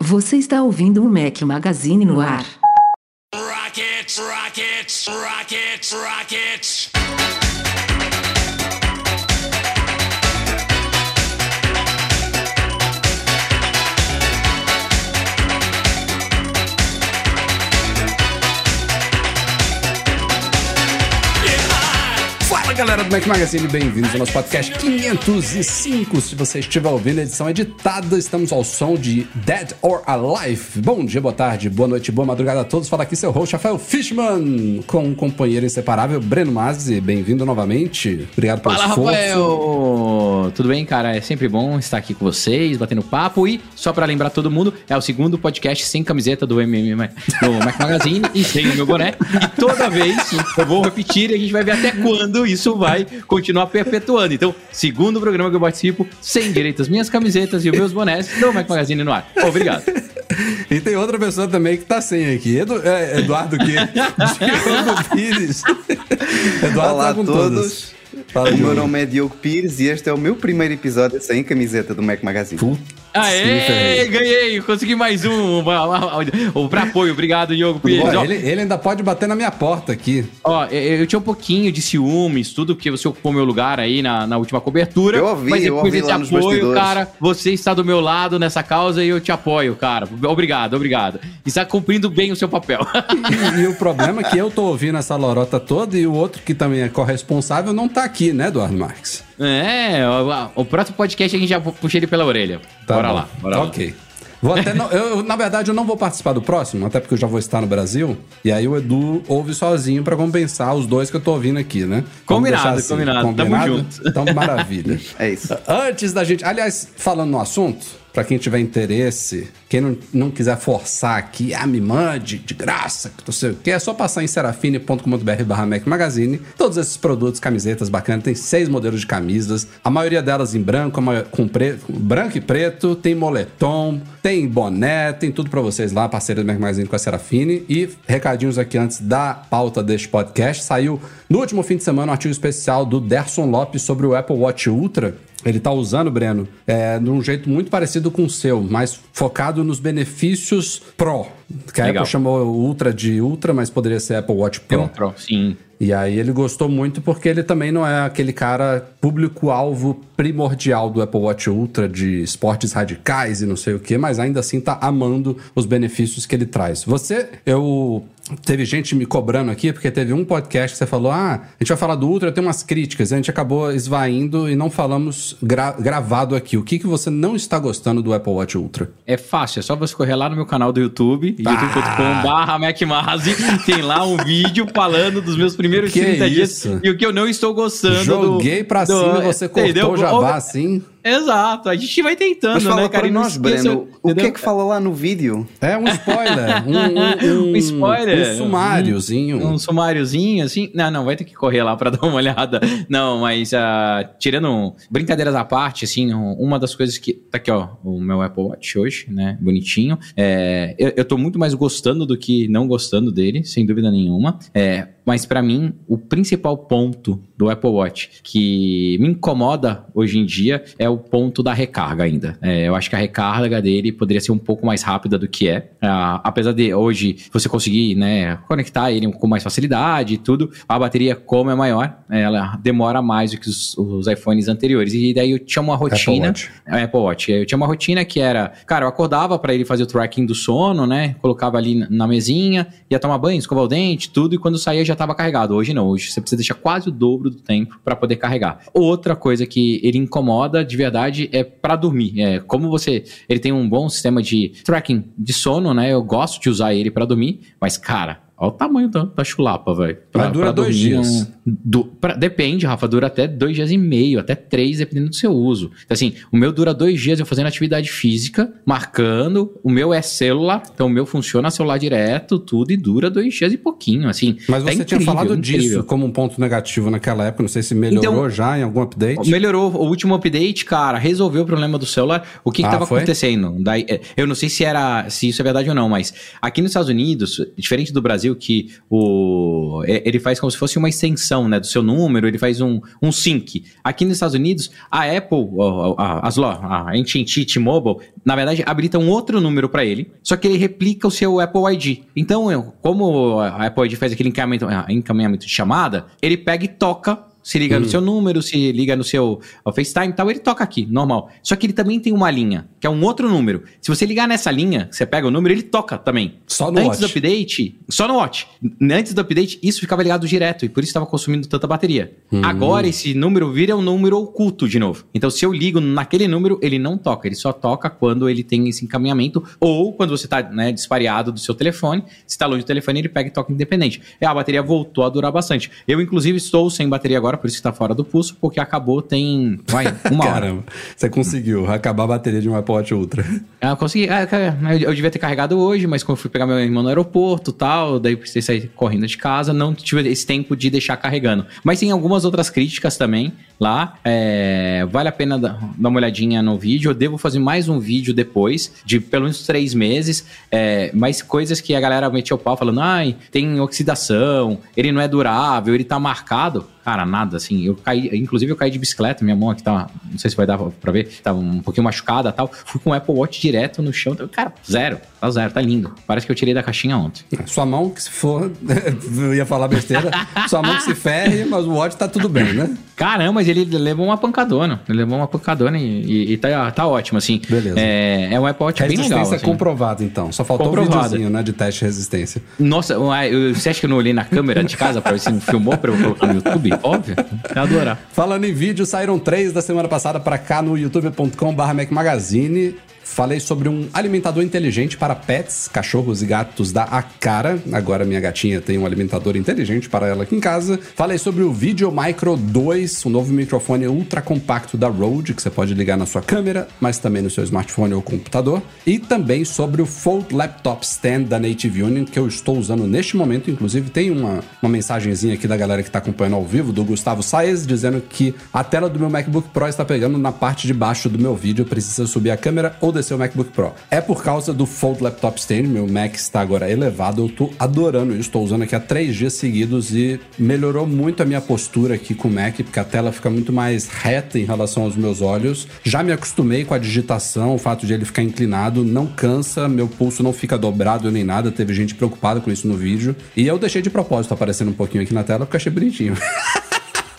Você está ouvindo o Mac Magazine no ar. Rockets, rockets, rockets, rockets. Galera do Mac Magazine, bem-vindos ao nosso podcast 505. Se você estiver ouvindo a edição editada, estamos ao som de Dead or Alive. Bom dia, boa tarde, boa noite, boa madrugada a todos. Fala aqui seu host, Rafael Fishman, com um companheiro inseparável, Breno Mazzi. Bem-vindo novamente. Obrigado pelo Fala, esforço. Rafael! Tudo bem, cara? É sempre bom estar aqui com vocês, batendo papo. E, só pra lembrar todo mundo, é o segundo podcast sem camiseta do MM do Mac Magazine e sem o meu boné. E toda vez eu vou repetir e a gente vai ver até quando isso vai continuar perpetuando. Então, segundo programa que eu participo, sem direito às minhas camisetas e os meus bonés do Mac Magazine no ar. Obrigado. E tem outra pessoa também que tá sem aqui. Edu, é, Eduardo que? Diogo Pires. Eduardo Olá tá a com todos. todas. Fala, O meu nome é Diogo Pires e este é o meu primeiro episódio sem camiseta do Mac Magazine. Puta, Aê, Ferreira. ganhei! Consegui mais um. O pra apoio. Obrigado, Diogo Pires. Ele, ele ainda pode bater na minha porta aqui. Ó, eu eu tinha um pouquinho de ciúmes, tudo porque você ocupou meu lugar aí na, na última cobertura. Eu ouvi, mas eu depois ouvi desse lá nos apoio, bastidores. cara, você está do meu lado nessa causa e eu te apoio, cara. Obrigado, obrigado. Está cumprindo bem o seu papel. E, e o problema é que eu tô ouvindo essa lorota toda e o outro que também é corresponsável não tá aqui, né, Eduardo Marques? é, o, o próximo podcast a gente já puxa ele pela orelha. Tá bora bom. lá, bora lá. Ok. Vou até não- eu, na verdade, eu não vou participar do próximo, até porque eu já vou estar no Brasil. E aí o Edu ouve sozinho pra compensar os dois que eu tô ouvindo aqui, né? Combinado, deixar combinado. Tamo junto. Então, maravilha. É isso. Antes da gente. Aliás, falando no assunto, pra quem tiver interesse, quem não, não quiser forçar aqui, ah, me mande de graça, que não sei o que, é só passar em serafine.com.br barra Mac Magazine. Todos esses produtos, camisetas bacanas, tem seis modelos de camisas, a maioria delas em branco, com preto, branco e preto, tem moletom, tem boné, tem tudo pra vocês lá, parceiro do Mac Magazine com a Serafine. E recadinhos aqui antes da pauta deste podcast, saiu no último fim de semana um artigo especial do Derson Lopes sobre o Apple Watch Ultra. Ele tá usando, Breno, é, de um jeito muito parecido com o seu, mas focado nos benefícios Pro. Que a Legal. Apple chamou o Ultra de Ultra, mas poderia ser Apple Watch Pro. um pro, sim. E aí ele gostou muito porque ele também não é aquele cara público-alvo primordial do Apple Watch Ultra de esportes radicais e não sei o que, mas ainda assim tá amando os benefícios que ele traz. Você, eu teve gente me cobrando aqui porque teve um podcast que você falou: "Ah, a gente vai falar do Ultra, tem umas críticas". A gente acabou esvaindo e não falamos gra- gravado aqui. O que que você não está gostando do Apple Watch Ultra? É fácil, é só você correr lá no meu canal do YouTube, Ah! youtube.com.br tem lá um vídeo falando dos meus primeiros Que 30 dias isso? e o que eu não estou gostando Joguei do, pra do- cima, você cortou entendeu? o jabá assim. Exato, a gente vai tentando, Mas fala né, cara? para nós, esqueça, Breno, o que é que fala lá no vídeo? É um spoiler, um, um, um- Um spoiler? um sumáriozinho. Um sumáriozinho, assim. Não, não, vai ter que correr lá pra dar uma olhada. Não, mas ah, tirando um- brincadeiras à parte, assim, um- uma das coisas que. Tá aqui, ó, o meu Apple Watch hoje, né? Bonitinho. É, eu, eu tô muito mais gostando do que não gostando dele, sem dúvida nenhuma. É, mas pra mim, o principal ponto do Apple Watch que me incomoda hoje em dia é o ponto da recarga ainda. É, eu acho que a recarga dele poderia ser um pouco mais rápida do que é. Ah, apesar de hoje você conseguir né, conectar ele com mais facilidade e tudo, a bateria, como é maior, ela demora mais do que os, os iPhones anteriores. E daí eu tinha uma rotina. Watch. É, Apple Watch. Eu tinha uma rotina que era, cara, eu acordava pra ele fazer o tracking do sono, né? Colocava ali na- mesinha, ia tomar banho, escovar o dente, tudo, e quando saía já tava carregado. Hoje não, hoje você precisa deixar quase o dobro do tempo pra poder carregar. Outra coisa que ele incomoda de verdade é pra dormir. É, como você, ele tem um bom sistema de tracking de sono, né? Eu gosto de usar ele pra dormir, mas cara, Olha o tamanho da, da chulapa, velho. Mas dura pra dois dias. du- pra- depende, Rafa, dura até dois dias e meio, até três, dependendo do seu uso. Então, assim, o meu dura dois dias eu fazendo atividade física, marcando. O meu é celular, então o meu funciona celular direto, tudo, e dura dois dias e pouquinho, assim. Mas Tá você tinha incrível, falado incrível. disso como um ponto negativo naquela época. Não sei se melhorou Então- já em algum update. Melhorou o último update, cara, resolveu o problema do celular. O que Ah, estava foi? acontecendo? Daí, é, eu não sei se era se isso é verdade ou não, mas aqui nos Estados Unidos, diferente do Brasil, que o é, ele faz como se fosse uma extensão, né, do seu número, ele faz um, um sync. Aqui nos Estados Unidos, a Apple, a, as lo- a AT&T, T-Mobile, na verdade, habilita um outro número para ele, só que ele replica o seu Apple ID. Então, como a Apple ID faz aquele encaminhamento, ah, encaminhamento de chamada, ele pega e toca se liga no seu número, se liga no seu FaceTime e tal, ele toca aqui, normal. Só que ele também tem uma linha, que é um outro número. Se você ligar nessa linha, você pega o número, ele toca também. Só no Antes Watch. do update, só no Watch. Antes do update, isso ficava ligado direto e por isso estava consumindo tanta bateria. Hum. Agora esse número vira um número oculto de novo. Então se eu ligo naquele número, ele não toca, ele só toca quando ele tem esse encaminhamento ou quando você está né, dispareado do seu telefone. Se está longe do telefone, ele pega e toca independente. E a bateria voltou a durar bastante. Eu inclusive estou sem bateria agora, por isso que está fora do pulso, porque acabou tem, vai, uma hora. Caramba, você conseguiu acabar a bateria de um Apple Watch Ultra. Ah, eu consegui. Ah, eu, devia ter carregado hoje, mas quando eu fui pegar meu irmão no aeroporto tal, daí precisei sair correndo de casa, não tive esse tempo de deixar carregando. Mas tem algumas outras críticas também lá. é, vale a pena dar, uma olhadinha no vídeo. Eu devo fazer mais um vídeo depois, de pelo menos três meses. É, mais coisas que a galera meteu o pau falando: ai, tem oxidação, ele não é durável, ele tá marcado. Cara, nada, assim. Eu caí, inclusive eu caí de bicicleta, minha mão aqui tá, não sei se vai dar pra ver, tava um pouquinho machucada e tal. Fui com o Apple Watch direto no chão. Cara, zero, tá zero, tá lindo. Parece que eu tirei da caixinha ontem. Sua mão que se for. eu ia falar besteira. Sua mão que se ferre, mas o Watch tá tudo bem, né? Caramba, mas ele levou uma pancadona. Ele levou uma pancadona e, e- e tá, tá ótimo, assim. Beleza. É, é um Apple Watch bem Resistência legal. assim. comprovada, então. Só faltou um Comprovada. videozinho, né? De teste de resistência. Nossa, você acha que eu não olhei na câmera de casa pra ver se não filmou pra eu colocar no YouTube? Óbvio. Eu adorar. Falando em vídeo, saíram três da semana passada para cá no youtube.com.br Mac Magazine. Falei sobre um alimentador inteligente para pets, cachorros e gatos da Acara. Agora minha gatinha tem um alimentador inteligente para ela aqui em casa. Falei sobre o Video Micro 2, um novo microfone ultra compacto da Rode, que você pode ligar na sua câmera, mas também no seu smartphone ou computador. E também sobre o Fold Laptop Stand da Native Union, que eu estou usando neste momento. Inclusive, tem uma, uma mensagenzinha aqui da galera que está acompanhando ao vivo, do Gustavo Saez, dizendo que a tela do meu MacBook Pro está pegando na parte de baixo do meu vídeo. Precisa subir a câmera ou descer o MacBook Pro. É por causa do Fold Laptop Stand. Meu Mac está agora elevado. Eu tô adorando isso. Estou usando aqui há três dias seguidos e melhorou muito a minha postura aqui com o Mac, porque a tela fica muito mais reta em relação aos meus olhos. Já me acostumei com a digitação, o fato de ele ficar inclinado, não cansa, meu pulso não fica dobrado nem nada. Teve gente preocupada com isso no vídeo. E eu deixei de propósito aparecendo um pouquinho aqui na tela porque achei bonitinho.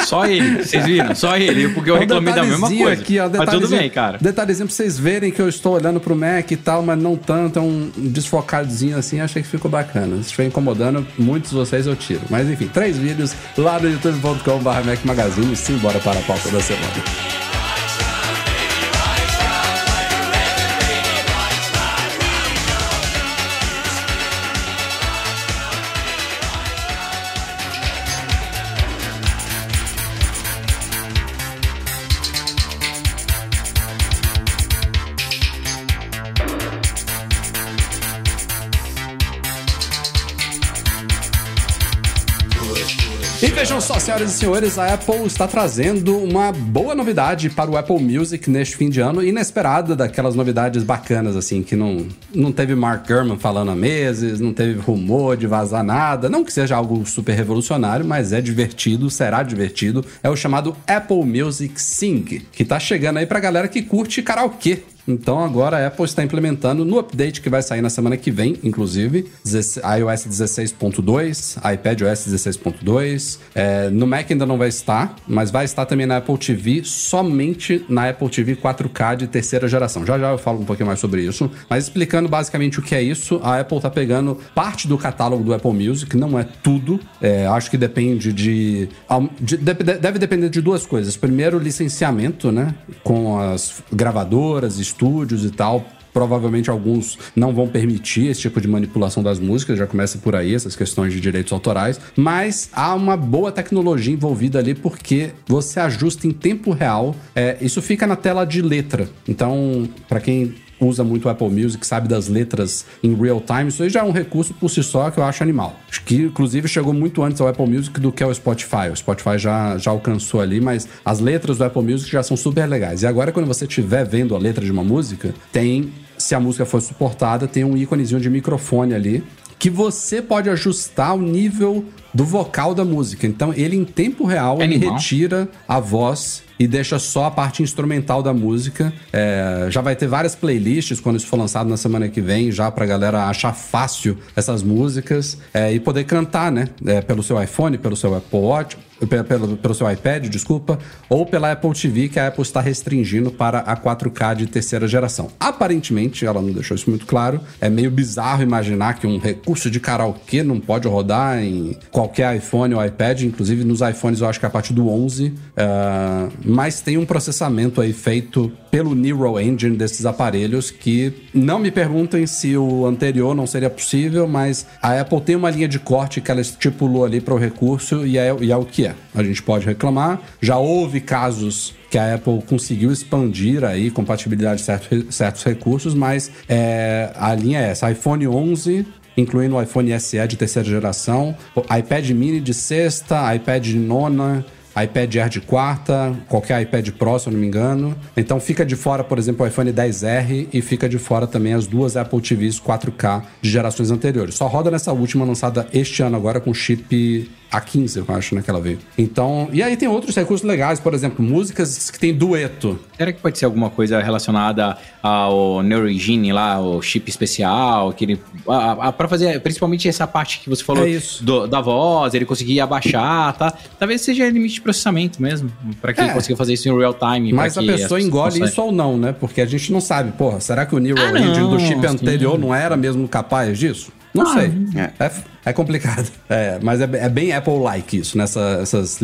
Só ele, vocês viram? Só ele, porque eu Um reclamei da mesma coisa. Aqui, ó, Mas tudo bem, cara. Detalhezinho pra vocês verem que eu estou olhando pro Mac e tal, mas não tanto, é um desfocadozinho assim, achei que ficou bacana. Se estiver incomodando, muitos de vocês eu tiro. Mas enfim, três vídeos lá no youtube.com.br Mac Magazine. Simbora para a pauta da semana. Senhoras e senhores, a Apple está trazendo uma boa novidade para o Apple Music neste fim de ano, inesperada daquelas novidades bacanas, assim, que não, não teve Mark Gurman falando há meses, não teve rumor de vazar nada. Não que seja algo super revolucionário, mas é divertido, será divertido. É o chamado Apple Music Sing, que tá chegando aí pra galera que curte karaokê. Então agora a Apple está implementando no update que vai sair na semana que vem, inclusive, 16 iOS 16.2, iPadOS 16.2. É, no Mac ainda não vai estar, mas vai estar também na Apple TV, somente na Apple TV 4K de terceira geração. Já já eu falo um pouquinho mais sobre isso, mas explicando basicamente o que é isso, a Apple está pegando parte do catálogo do Apple Music, não é tudo. É, acho que depende de, de- deve depender de duas coisas. Primeiro, licenciamento, né, com as gravadoras, estúdios e tal, Provavelmente alguns não vão permitir esse tipo de manipulação das músicas, já começa por aí essas questões de direitos autorais, mas há uma boa tecnologia envolvida ali porque você ajusta em tempo real. É, isso fica na tela de letra. Então, para quem usa muito o Apple Music, sabe das letras em real time, isso aí já é um recurso por si só que eu acho animal. Acho que, inclusive, chegou muito antes ao Apple Music do que ao Spotify. O Spotify já, já alcançou ali, mas as letras do Apple Music já são super legais. E agora, quando você estiver vendo a letra de uma música, tem, se a música for suportada, tem um íconezinho de microfone ali que você pode ajustar o nível do vocal da música. Então, ele em tempo real, ele retira a voz e deixa só a parte instrumental da música. É, já vai ter várias playlists quando isso for lançado na semana que vem, já pra galera achar fácil essas músicas é, e poder cantar, né? É, pelo seu iPhone, pelo seu Apple Watch, pe- pelo, pelo seu iPad, desculpa, ou pela Apple TV, que a Apple está restringindo para a 4K de terceira geração. Aparentemente, ela não deixou isso muito claro, é meio bizarro imaginar que um recurso de karaokê não pode rodar em qualquer iPhone ou iPad, inclusive nos iPhones eu acho que a partir do 11, é, mas tem um processamento aí feito pelo Neural Engine desses aparelhos que não me perguntem se o anterior não seria possível, mas a Apple tem uma linha de corte que ela estipulou ali para o recurso e é, e é o que é. A gente pode reclamar. Já houve casos que a Apple conseguiu expandir aí compatibilidade de certo- certos recursos, mas é, a linha é essa: iPhone 11 incluindo o iPhone SE de terceira geração, iPad mini de sexta, iPad de nona, iPad Air de quarta, qualquer iPad Pro, se eu não me engano. Então fica de fora, por exemplo, o iPhone 10R e fica de fora também as duas Apple TVs 4K de gerações anteriores. Só roda nessa última lançada este ano agora com chip A15, eu acho, né, que ela veio. Então, e aí tem outros recursos legais, por exemplo, músicas que tem dueto. Será que pode ser alguma coisa relacionada ao Neurogene lá, o chip especial, aquele. A, a, pra fazer principalmente essa parte que você falou É isso. do- da voz, ele conseguir abaixar, tá? Talvez seja limite de processamento mesmo, pra quem É. consiga fazer isso em real time. Mas a que pessoa engole isso ou não, né? Porque a gente não sabe, porra, será que o Neural Ah, Engine do chip sim. anterior não era mesmo capaz disso? Não Ah, sei. é. É, é complicado. É, mas é, é bem Apple-like isso, nessa, essas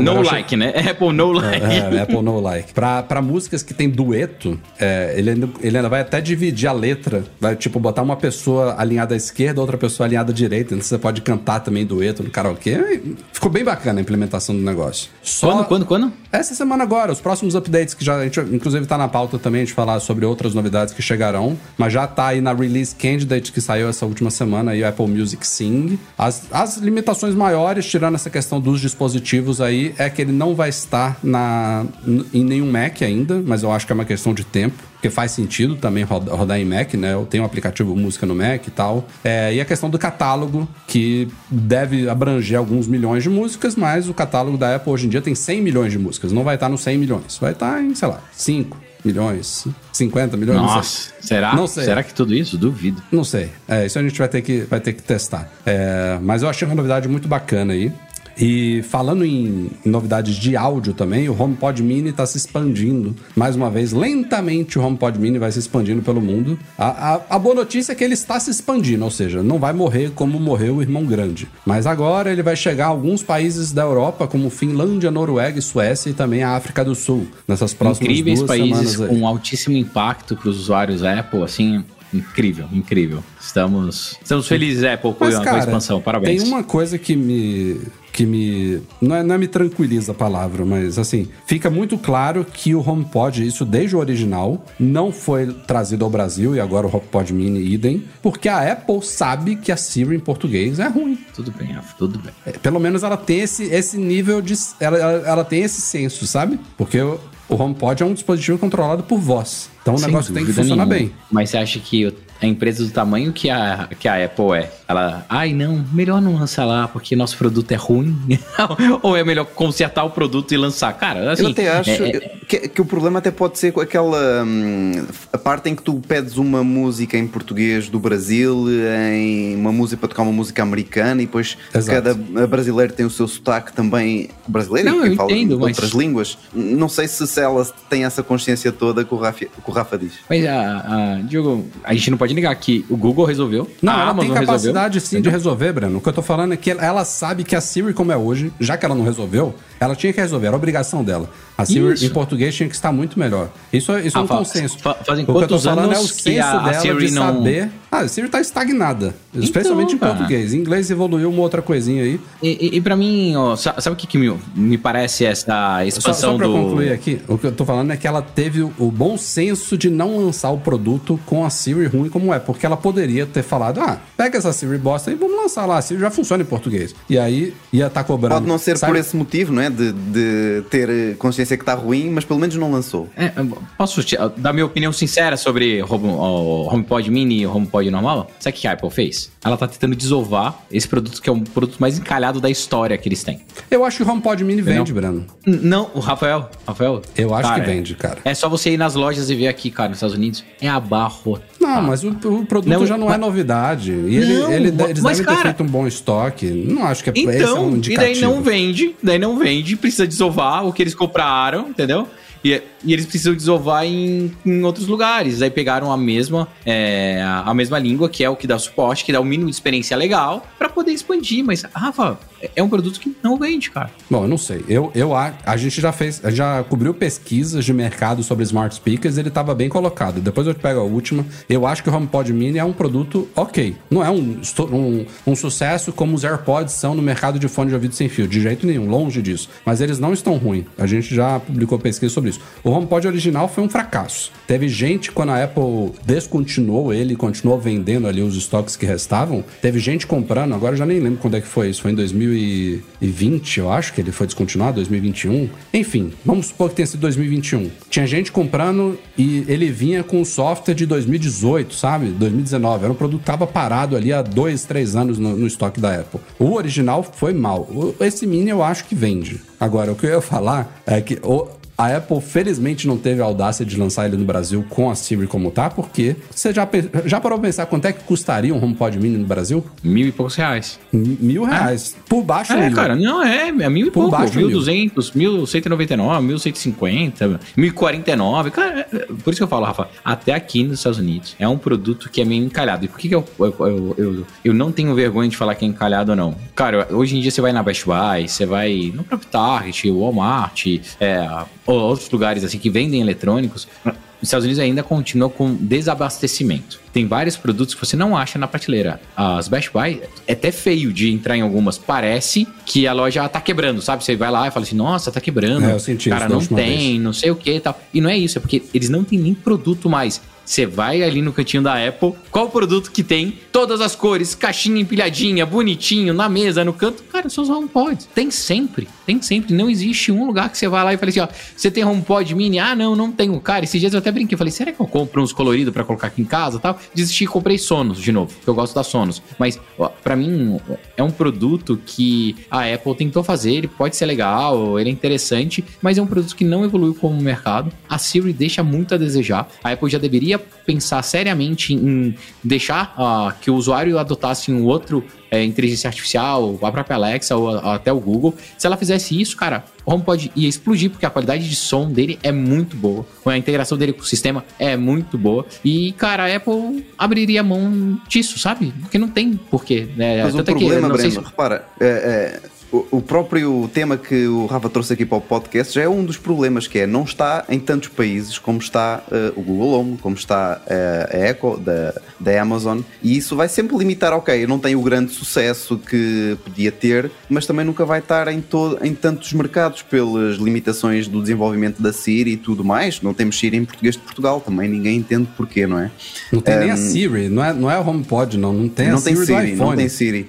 No achei- like, né? Apple no like. É, Apple No Like. Pra, pra músicas que tem dueto, é, ele, ainda, ele ainda vai até dividir a letra. Vai, tipo, botar uma pessoa alinhada à esquerda, outra pessoa alinhada à direita. Então você pode cantar também dueto no karaokê. Ficou bem bacana a implementação do negócio. Só- Quando, quando, quando? essa semana agora, os próximos updates que já a gente, inclusive tá na pauta também de falar sobre outras novidades que chegarão, mas já tá aí na release candidate que saiu essa última semana aí o Apple Music Sing. As, as limitações maiores, tirando essa questão dos dispositivos aí, é que ele não vai estar na, em nenhum Mac ainda, mas eu acho que é uma questão de tempo. Porque faz sentido também roda- rodar em Mac, né? Eu tenho um aplicativo música no Mac e tal. É, e a questão do catálogo, que deve abranger alguns milhões de músicas, mas o catálogo da Apple hoje em dia tem 100 milhões de músicas. Não vai estar nos 100 milhões. Vai estar em, sei lá, 5 milhões, 50 milhões. não. Nossa, será? Não sei. Será que tudo isso? Duvido. Não sei. É, isso a gente vai ter que, vai ter que testar. É, mas eu achei uma novidade muito bacana aí. E falando em novidades de áudio também, o HomePod Mini está se expandindo. Mais uma vez, lentamente o HomePod Mini vai se expandindo pelo mundo. A, a- a boa notícia é que ele está se expandindo, ou seja, não vai morrer como morreu o irmão grande. Mas agora ele vai chegar a alguns países da Europa, como Finlândia, Noruega e Suécia, e também a África do Sul, nessas próximas Incríveis duas países com altíssimo impacto para os usuários Apple, assim, incrível, incrível. Estamos, estamos felizes, Apple, com, Mas, com a expansão. Parabéns. Tem uma coisa que me. Que me. Não é, não é me tranquiliza a palavra, mas assim, fica muito claro que o HomePod, isso desde o original, não foi trazido ao Brasil e agora o HomePod Mini idem, porque a Apple sabe que a Siri em português é ruim. Tudo bem, Rafa, tudo bem. É, Pelo menos ela tem esse, esse nível de. Ela, ela, ela tem esse senso, sabe? Porque o, o HomePod é um dispositivo controlado por voz. Então o Sem negócio tem que funcionar nenhuma. bem. Mas você acha que a empresa do tamanho que a, que a Apple é, ela, ai não, melhor não lançar lá porque nosso produto é ruim? Ou é melhor consertar o produto e lançar? Cara, assim. eu até acho é- é- que, que o problema até pode ser com aquela hum, a parte em que tu pedes uma música em português do Brasil, em uma música para tocar uma música americana e depois Exato. cada brasileiro tem o seu sotaque também brasileiro Não, e quem fala entendo, mas- outras línguas. Não sei se, se ela tem essa consciência toda que o Rafa, que o Rafa diz. Mas, a, a, Diogo, a gente não pode negar que o Google resolveu. Não, a ela Amazon tem capacidade resolveu, sim de resolver, Breno. O que eu tô falando é que ela sabe que a Siri, como é hoje, já que ela não resolveu, Ela tinha que resolver, era obrigação dela. A Siri Isso. em português tinha que estar muito melhor. Isso, é- isso é um Rafa, consenso. fa- fazem o que eu tô quantos falando é o senso a- a dela Siri de não- saber. Ah, a Siri tá estagnada. Especialmente em cara. português. Em inglês evoluiu uma outra coisinha aí. E, e, e pra mim, ó, sa- sabe o que, que me, me parece essa Só, expansão só pra do. concluir aqui, o que eu tô falando é que ela teve o, o bom senso de não lançar o produto com a Siri ruim como é, porque ela poderia ter falado, ah, pega essa Siri bosta e vamos lançar lá, a Siri já funciona em português. E aí ia estar cobrando. Pode não ser sabe? por esse motivo, não é? De, de ter eh, consciência que está ruim, mas pelo menos não lançou. É, posso te- dar minha opinião sincera sobre Home- o HomePod Mini e o HomePod normal? Sabe o que a Apple fez? Ela tá tentando desovar esse produto que é o produto mais encalhado da história que eles têm. Eu acho que o HomePod Mini Entendeu? vende, Breno. Não, o Rafael, Rafael. Eu acho cara, que vende, cara. É só você ir nas lojas e ver aqui, cara, nos Estados Unidos. É abarrotado. Não, mas o, o produto Não, já não é mas- novidade. E ele, Não, ele- eles mas, devem ter cara- feito um bom estoque. Não acho que é, esse é Então, um e daí indicativo. não vende, daí não vende, precisa desovar o que eles compraram, entendeu? E, e eles precisam desovar em, em outros lugares. Aí pegaram a mesma, é, a mesma língua, que é o que dá suporte, que dá o mínimo de experiência legal, pra poder expandir. Mas, Rafa, é um produto que não vende, cara. Bom, eu não sei. Eu, eu a, a gente já fez, já cobriu pesquisas de mercado sobre smart speakers, ele estava bem colocado. Depois eu pego a última. Eu acho que o HomePod Mini é um produto ok. Não é um, um, um sucesso como os AirPods são no mercado de fone de ouvido sem fio, de jeito nenhum, longe disso. Mas eles não estão ruins. A gente já publicou pesquisa sobre isso. O HomePod original foi um fracasso. Teve gente quando a Apple descontinuou ele continuou vendendo ali os estoques que restavam, teve gente comprando, agora eu já nem lembro quando é que foi isso, foi em 2020, eu acho que ele foi descontinuado, 2021. Enfim, vamos supor que tenha sido 2021. Tinha gente comprando e ele vinha com software de 2018, sabe? 2019. Era um produto que tava parado ali há dois, três anos no, no estoque da Apple. O original foi mal. O- Esse mini eu acho que vende. Agora, o que eu ia falar é que o- a Apple, felizmente, não teve a audácia de lançar ele no Brasil com a Siri como tá, porque você já, já parou pra pensar quanto é que custaria um HomePod Mini no Brasil? Mil e poucos reais. M- Mil reais. Por baixo É, mil. cara, não, é, é mil e Por pouco. baixo, Mil duzentos, mil cento e noventa e nove, mil cento e cinquenta, mil e quarenta e nove. Cara, é- é- por isso que eu falo, Rafa, até aqui nos Estados Unidos é um produto que é meio encalhado. E por que, que eu, eu, eu, eu, eu não tenho vergonha de falar que é encalhado ou não? Cara, hoje em dia você vai na Best Buy, você vai no próprio Target, Walmart, é, outros lugares assim que vendem eletrônicos. Os Estados Unidos ainda continua com desabastecimento. Tem vários produtos que você não acha na prateleira. As Best Buy é até feio de entrar em algumas. Parece que a loja tá quebrando, sabe? Você vai lá e fala assim, nossa, tá quebrando. É, eu senti Cara, não tem, não sei o que e tal. E não é isso, é porque eles não têm nem produto mais. Você vai ali no cantinho da Apple, qual o produto que tem? Todas as cores, caixinha empilhadinha, bonitinho, na mesa, no canto. Cara, seus HomePods. Tem sempre, tem sempre. Não existe um lugar que você vai lá e fala assim, ó, você tem HomePod mini? Ah, não, não tenho. Cara, esses dias eu até brinquei. Falei, será que eu compro uns coloridos pra colocar aqui em casa e tal? Desisti e comprei Sonos de novo, que eu gosto da Sonos. Mas, ó, pra mim, é um produto que a Apple tentou fazer, ele pode ser legal, ele é interessante, mas é um produto que não evoluiu como mercado. A Siri deixa muito a desejar. A Apple já deveria pensar seriamente em deixar ah, que o usuário adotasse um outro é, inteligência artificial, a própria Alexa ou a- até o Google. Se ela fizesse isso, cara, o HomePod ia explodir, porque a qualidade de som dele é muito boa. A integração dele com o sistema é muito boa. E, cara, a Apple abriria mão disso, sabe? Porque não tem porquê. Né? Mas o Tanto é que, problema, não sei Breno, se- repara, é, é, o, próprio tema que o Rafa trouxe aqui para o podcast já é um dos problemas, que é não está em tantos países como está eh, o Google Home, como está eh, a Echo da, da Amazon, e isso vai sempre limitar, ok, não tenho o grande sucesso que podia ter, mas também nunca vai estar em, todo, em tantos mercados pelas limitações do desenvolvimento da Siri e tudo mais. Não temos Siri em português de Portugal, também ninguém entende porquê, não é? Não tem nem a Siri, não é, não é o HomePod, não. Não tem não a tem Siri, Siri, do iPhone. não tem Siri.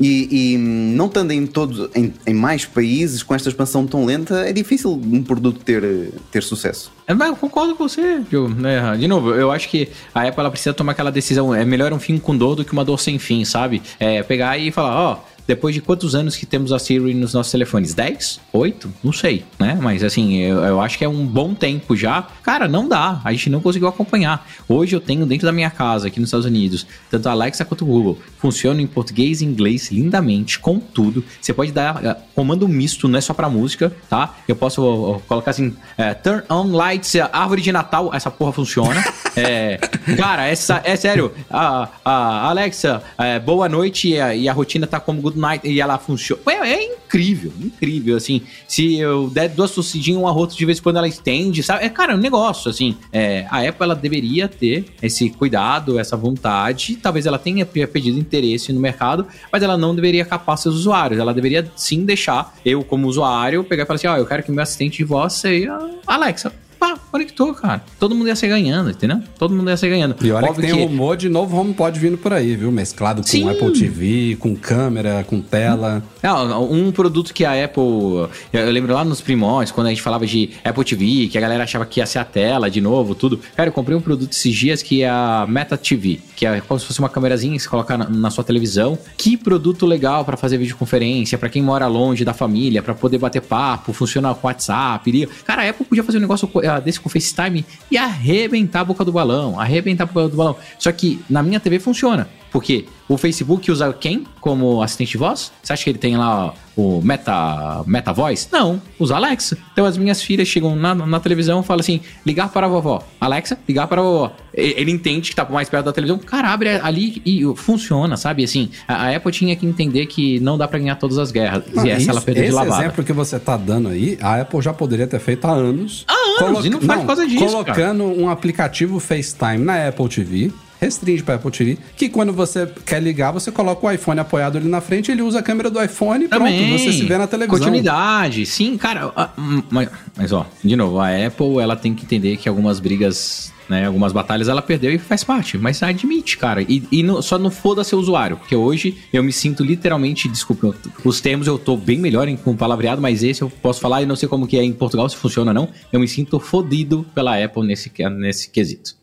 E, e, hum, não estando em todos, em, em mais países com esta expansão tão lenta, é difícil um produto ter, ter sucesso. É, eu concordo com você, Diogo. né? De novo, eu acho que a Apple precisa tomar aquela decisão. É melhor um fim com dor do que uma dor sem fim, sabe? É pegar e falar, ó. Depois de quantos anos que temos a Siri nos nossos telefones? 10? 8? Não sei, né? Mas assim, eu, eu acho que é um bom tempo já. Cara, não dá. A gente não conseguiu acompanhar. Hoje eu tenho dentro da minha casa, aqui nos Estados Unidos, tanto a Alexa quanto o Google. Funciona em português e inglês lindamente, com tudo. Você pode dar eh, comando misto, não é só pra música, tá? Eu posso ó, colocar assim, eh, turn on lights, eh, árvore de Natal, essa porra funciona. É, cara, essa, é sério. A, a Alexa, eh, boa noite e a, e a rotina tá como good e ela funciona. É, é incrível, incrível, assim. Se eu der duas tossidinhas, um arroto de vez em quando ela estende, sabe? É, cara, é um negócio, assim. É, a Apple, ela deveria ter esse cuidado, essa vontade. Talvez ela tenha pedido interesse no mercado, mas ela não deveria capar seus usuários. Ela deveria sim deixar eu, como usuário, pegar e falar assim: ó, oh, eu quero que meu assistente de voz seja Alexa pá, conectou, cara. Todo mundo ia ser ganhando, entendeu? Todo mundo ia ser ganhando. E olha Óbvio que tem que... rumor de novo HomePod vindo por aí, viu? Mesclado com Sim. Apple TV, com câmera, com tela. um produto que a Apple... Eu lembro lá nos primórdios, quando a gente falava de Apple TV, que a galera achava que ia ser a tela de novo, tudo. Cara, eu comprei um produto esses dias que é a Meta TV, que é como se fosse uma câmerazinha que você coloca na, na sua televisão. Que produto legal para fazer videoconferência, para quem mora longe da família, para poder bater papo, funciona com WhatsApp. Cara, a Apple podia fazer um negócio desse com FaceTime e arrebentar a boca do balão, arrebentar a boca do balão. Só que na minha TV funciona. Porque o Facebook usa quem como assistente de voz? Você acha que ele tem lá o Meta, Meta Voice? Não, usa Alexa. Então as minhas filhas chegam na, na televisão e falam assim: ligar para a vovó. Alexa, ligar para a vovó. Ele entende que tá mais perto da televisão. Cara, abre ali e funciona, sabe? Assim, a, Apple tinha que entender que não dá para ganhar todas as guerras. Ah, e essa isso, ela perdeu de lavada. Esse exemplo que você tá dando aí, a Apple já poderia ter feito há anos. Há anos, e não faz não, por causa disso. Colocando cara. um aplicativo FaceTime na Apple TV restringe para Apple TV, que quando você quer ligar, você coloca o iPhone apoiado ali na frente, ele usa a câmera do iPhone e pronto, você se vê na televisão. Continuidade, sim, cara. Mas, mas, ó, de novo, a Apple ela tem que entender que algumas brigas né? Algumas batalhas ela perdeu e faz parte, mas admite, cara. E, e não, só não foda seu usuário, porque hoje eu me sinto literalmente, desculpa, os termos eu tô bem melhor em, com palavreado, mas esse eu posso falar e não sei como que é em Portugal, se funciona ou não. Eu me sinto fodido pela Apple nesse, nesse quesito.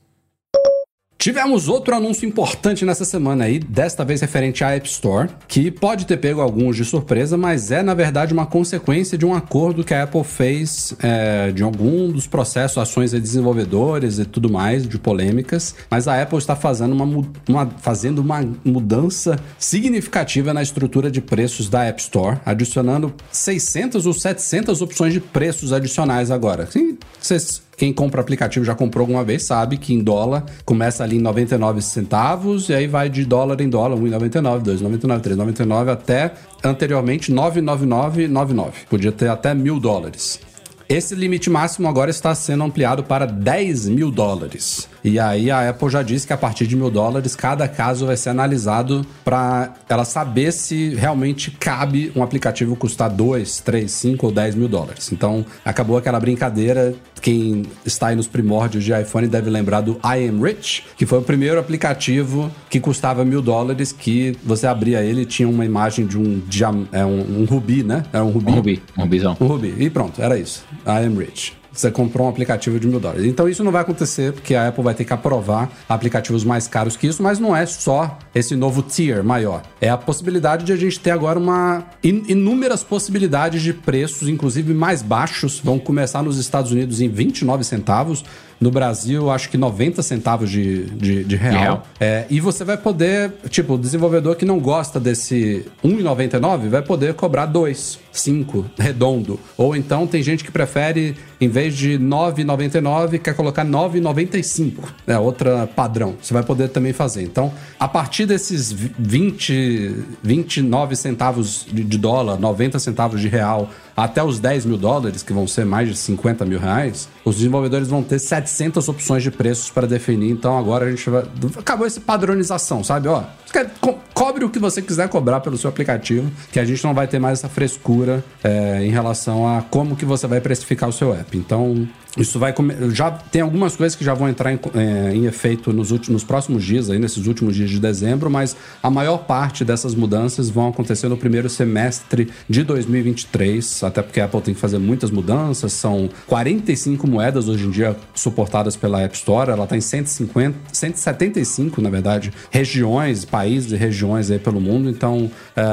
Tivemos outro anúncio importante nessa semana aí, desta vez referente à App Store, que pode ter pego alguns de surpresa, mas é na verdade uma consequência de um acordo que a Apple fez é, de algum dos processos, ações de desenvolvedores e tudo mais, de polêmicas. Mas a Apple está fazendo uma, uma, fazendo uma mudança significativa na estrutura de preços da App Store, adicionando 600 ou 700 opções de preços adicionais agora. Sim, vocês quem compra aplicativo já comprou alguma vez sabe que em dólar começa ali em 99 centavos e aí vai de dólar em dólar, 1,99, 2,99, 3,99 até anteriormente 999,99. Podia ter até mil dólares. Esse limite máximo agora está sendo ampliado para 10 mil dólares. E aí a Apple já disse que a partir de mil dólares, cada caso vai ser analisado para ela saber se realmente cabe um aplicativo custar 2, 3, 5 ou 10 mil dólares. Então acabou aquela brincadeira. Quem está aí nos primórdios de iPhone deve lembrar do I Am Rich, que foi o primeiro aplicativo que custava mil dólares, que você abria ele e tinha uma imagem de um, é, um, um rubi, né? Era um rubi. Um rubi, um rubizão. Um rubi. E pronto, era isso. I Am Rich você comprou um aplicativo de mil dólares. Então isso não vai acontecer porque a Apple vai ter que aprovar aplicativos mais caros que isso, mas não é só esse novo tier maior. É a possibilidade de a gente ter agora uma in, inúmeras possibilidades de preços, inclusive mais baixos, vão começar nos Estados Unidos em 29 centavos no Brasil, acho que 90 centavos de, de, de real. real. É, e você vai poder, tipo, o desenvolvedor que não gosta desse 1,99 vai poder cobrar 2, 5, redondo. Ou então tem gente que prefere, em vez de 9,99, quer colocar 9,95. É outra padrão. Você vai poder também fazer. Então, a partir desses 20, 29 centavos de, de dólar, 90 centavos de real, até os 10 mil dólares, que vão ser mais de 50 mil reais, os desenvolvedores vão ter 700 opções de preços para definir. Então agora a gente vai. Acabou essa padronização, sabe? Ó, cobre o que você quiser cobrar pelo seu aplicativo, que a gente não vai ter mais essa frescura é, em relação a como que você vai precificar o seu app. Então, isso vai já tem algumas coisas que já vão entrar em, é, em efeito nos últimos nos próximos dias aí nesses últimos dias de dezembro mas a maior parte dessas mudanças vão acontecer no primeiro semestre de 2023 até porque a Apple tem que fazer muitas mudanças. São 45 moedas hoje em dia suportadas pela App Store. Ela está em 150 175 na verdade regiões países e regiões aí pelo mundo. Então é,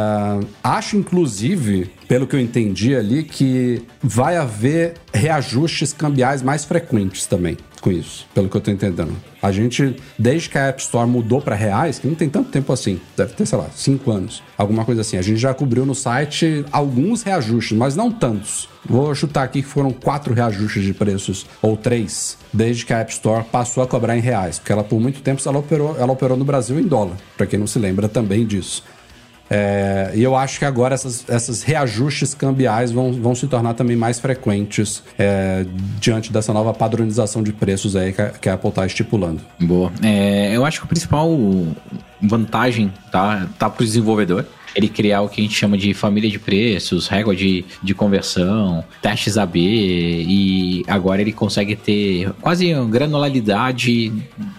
acho inclusive pelo que eu entendi ali, que vai haver reajustes cambiais mais frequentes também com isso, pelo que eu tô entendendo. A gente, desde que a App Store mudou para reais, que não tem tanto tempo assim, deve ter, sei lá, cinco anos, alguma coisa assim. A gente já cobriu no site alguns reajustes, mas não tantos. Vou chutar aqui que foram quatro reajustes de preços, ou três, desde que a App Store passou a cobrar em reais, porque ela por muito tempo ela operou, ela operou no Brasil em dólar, para quem não se lembra também disso. É, e eu acho que agora essas, essas reajustes cambiais vão, vão se tornar também mais frequentes é, diante dessa nova padronização de preços aí que a, que a Apple está estipulando. Boa. É, eu acho que o principal vantagem tá, tá para o desenvolvedor ele criar o que a gente chama de família de preços, régua de, de conversão, testes AB, e agora ele consegue ter quase granularidade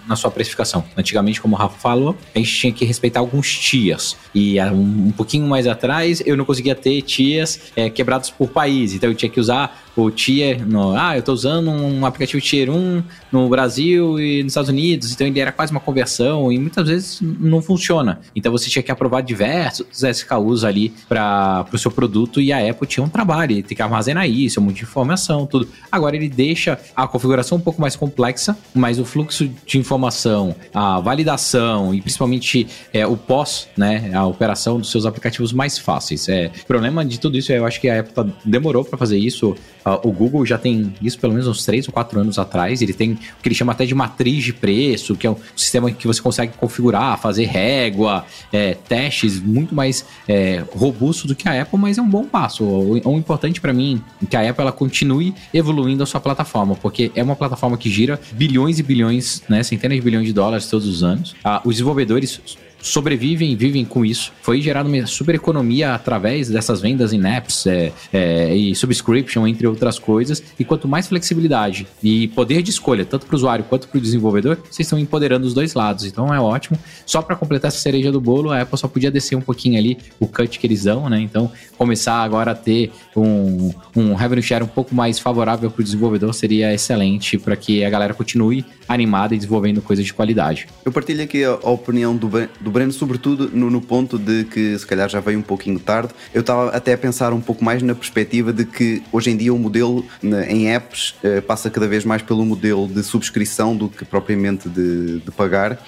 na sua precificação. Antigamente, como o Rafa falou, a gente tinha que respeitar alguns tias. E um, um pouquinho mais atrás, eu não conseguia ter tias é, quebrados por país. Então eu tinha que usar o tier no, ah, eu estou usando um aplicativo tier 1 no Brasil e nos Estados Unidos, então ele era quase uma conversão e muitas vezes não funciona. Então você tinha que aprovar diversos SKUs ali para o seu produto e a Apple tinha um trabalho, tem que armazenar isso, um monte de informação, tudo. Agora ele deixa a configuração um pouco mais complexa, mas o fluxo de informação, a validação e principalmente é, o pós, né, a operação dos seus aplicativos mais fáceis. É, o problema de tudo isso, eu acho que a Apple tá, demorou para fazer isso Uh, o Google já tem isso pelo menos uns 3 ou 4 anos atrás. Ele tem o que ele chama até de matriz de preço, que é um sistema que você consegue configurar, fazer régua, é, testes muito mais é, robusto do que a Apple, mas é um bom passo. O, o importante para mim é que a Apple ela continue evoluindo a sua plataforma, porque é uma plataforma que gira bilhões e bilhões, né, centenas de bilhões de dólares todos os anos. Uh, os desenvolvedores sobrevivem e vivem com isso. Foi gerada uma super economia através dessas vendas em apps é, é, e subscription, entre outras coisas. E quanto mais flexibilidade e poder de escolha, tanto para o usuário quanto para o desenvolvedor, vocês estão empoderando os dois lados. Então é ótimo. Só para completar essa cereja do bolo, a Apple só podia descer um pouquinho ali o cut que eles dão, né? Então começar agora a ter um, um revenue share um pouco mais favorável para o desenvolvedor seria excelente para que a galera continue animada e desenvolvendo coisas de qualidade. Eu partilho aqui a, a opinião do, do Breno, sobretudo no, no, ponto de que se calhar já veio um pouquinho tarde. Eu estava até a pensar um pouco mais na perspectiva de que hoje em dia o modelo né, em apps eh, passa cada vez mais pelo modelo de subscrição do que propriamente de, de pagar.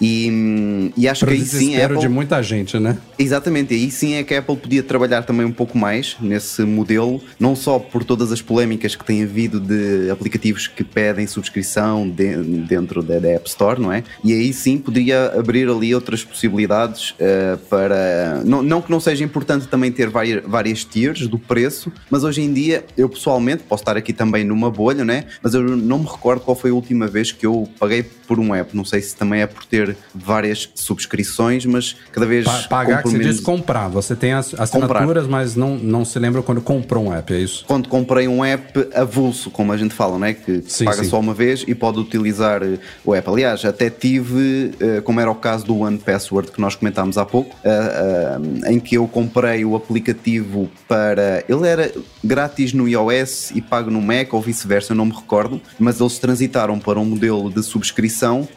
E, e acho Pro que aí sim a Apple... de muita gente, né? Exatamente, aí sim é que a Apple podia trabalhar também um pouco mais nesse modelo, não só por todas as polémicas que tem havido de aplicativos que pedem subscrição de, dentro da, da, App Store, não é? E aí sim poderia abrir ali outras possibilidades uh, para. Não, não que não seja importante também ter várias, várias tiers do preço, mas hoje em dia, eu pessoalmente, posso estar aqui também numa bolha, né? Mas eu não me recordo qual foi a última vez que eu paguei por um app, não sei se também é por ter ter várias subscrições, mas cada vez. Pa pagar que se diz comprar. Você tem as assinaturas, comprar. mas não, não se lembra quando comprou um app, é isso? Quando comprei um app avulso, como a gente fala, não é? Que sim, paga sim. só uma vez e pode utilizar eh, o app. Aliás, até tive, eh, como era o caso do One Password que nós comentámos há pouco, eh, em que eu comprei o aplicativo para. Ele era grátis no iOS e pago no Mac ou vice-versa, eu não me recordo, mas eles transitaram para um modelo de subscrição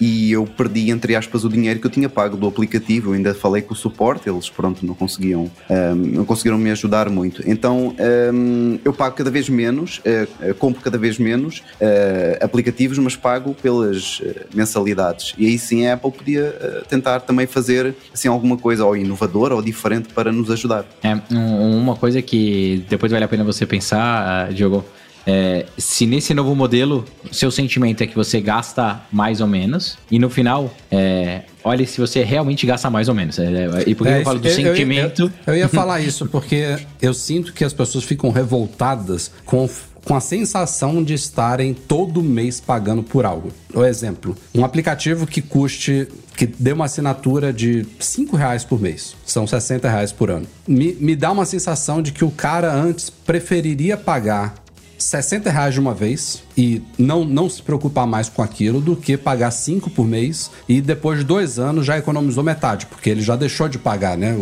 e eu perdi, entre aspas, o dinheiro que eu tinha pago do aplicativo. Eu ainda falei com o suporte, eles, pronto, não conseguiam, um, não conseguiram me ajudar muito. Então um, eu pago cada vez menos, uh, compro cada vez menos uh, aplicativos, mas pago pelas uh, mensalidades. E aí sim a Apple podia tentar também fazer assim, alguma coisa ou inovadora ou diferente para nos ajudar. É, uma coisa que depois vale a pena você pensar, Diogo é, se nesse novo modelo, seu sentimento é que você gasta mais ou menos, e no final, é, olhe se você realmente gasta mais ou menos. É, é e por que é, eu falo do eu, sentimento? Eu, eu, eu ia falar isso, porque eu sinto que as pessoas ficam revoltadas com com a sensação de estarem todo mês pagando por algo. O exemplo, um aplicativo que custe, que dê uma assinatura de 5 reais por mês, são 60 reais por ano. Me, me dá uma sensação de que o cara antes preferiria pagar 60 reais de uma vez e não, não se preocupar mais com aquilo do que pagar 5 por mês e depois de dois anos já economizou metade, porque ele já deixou de pagar, né?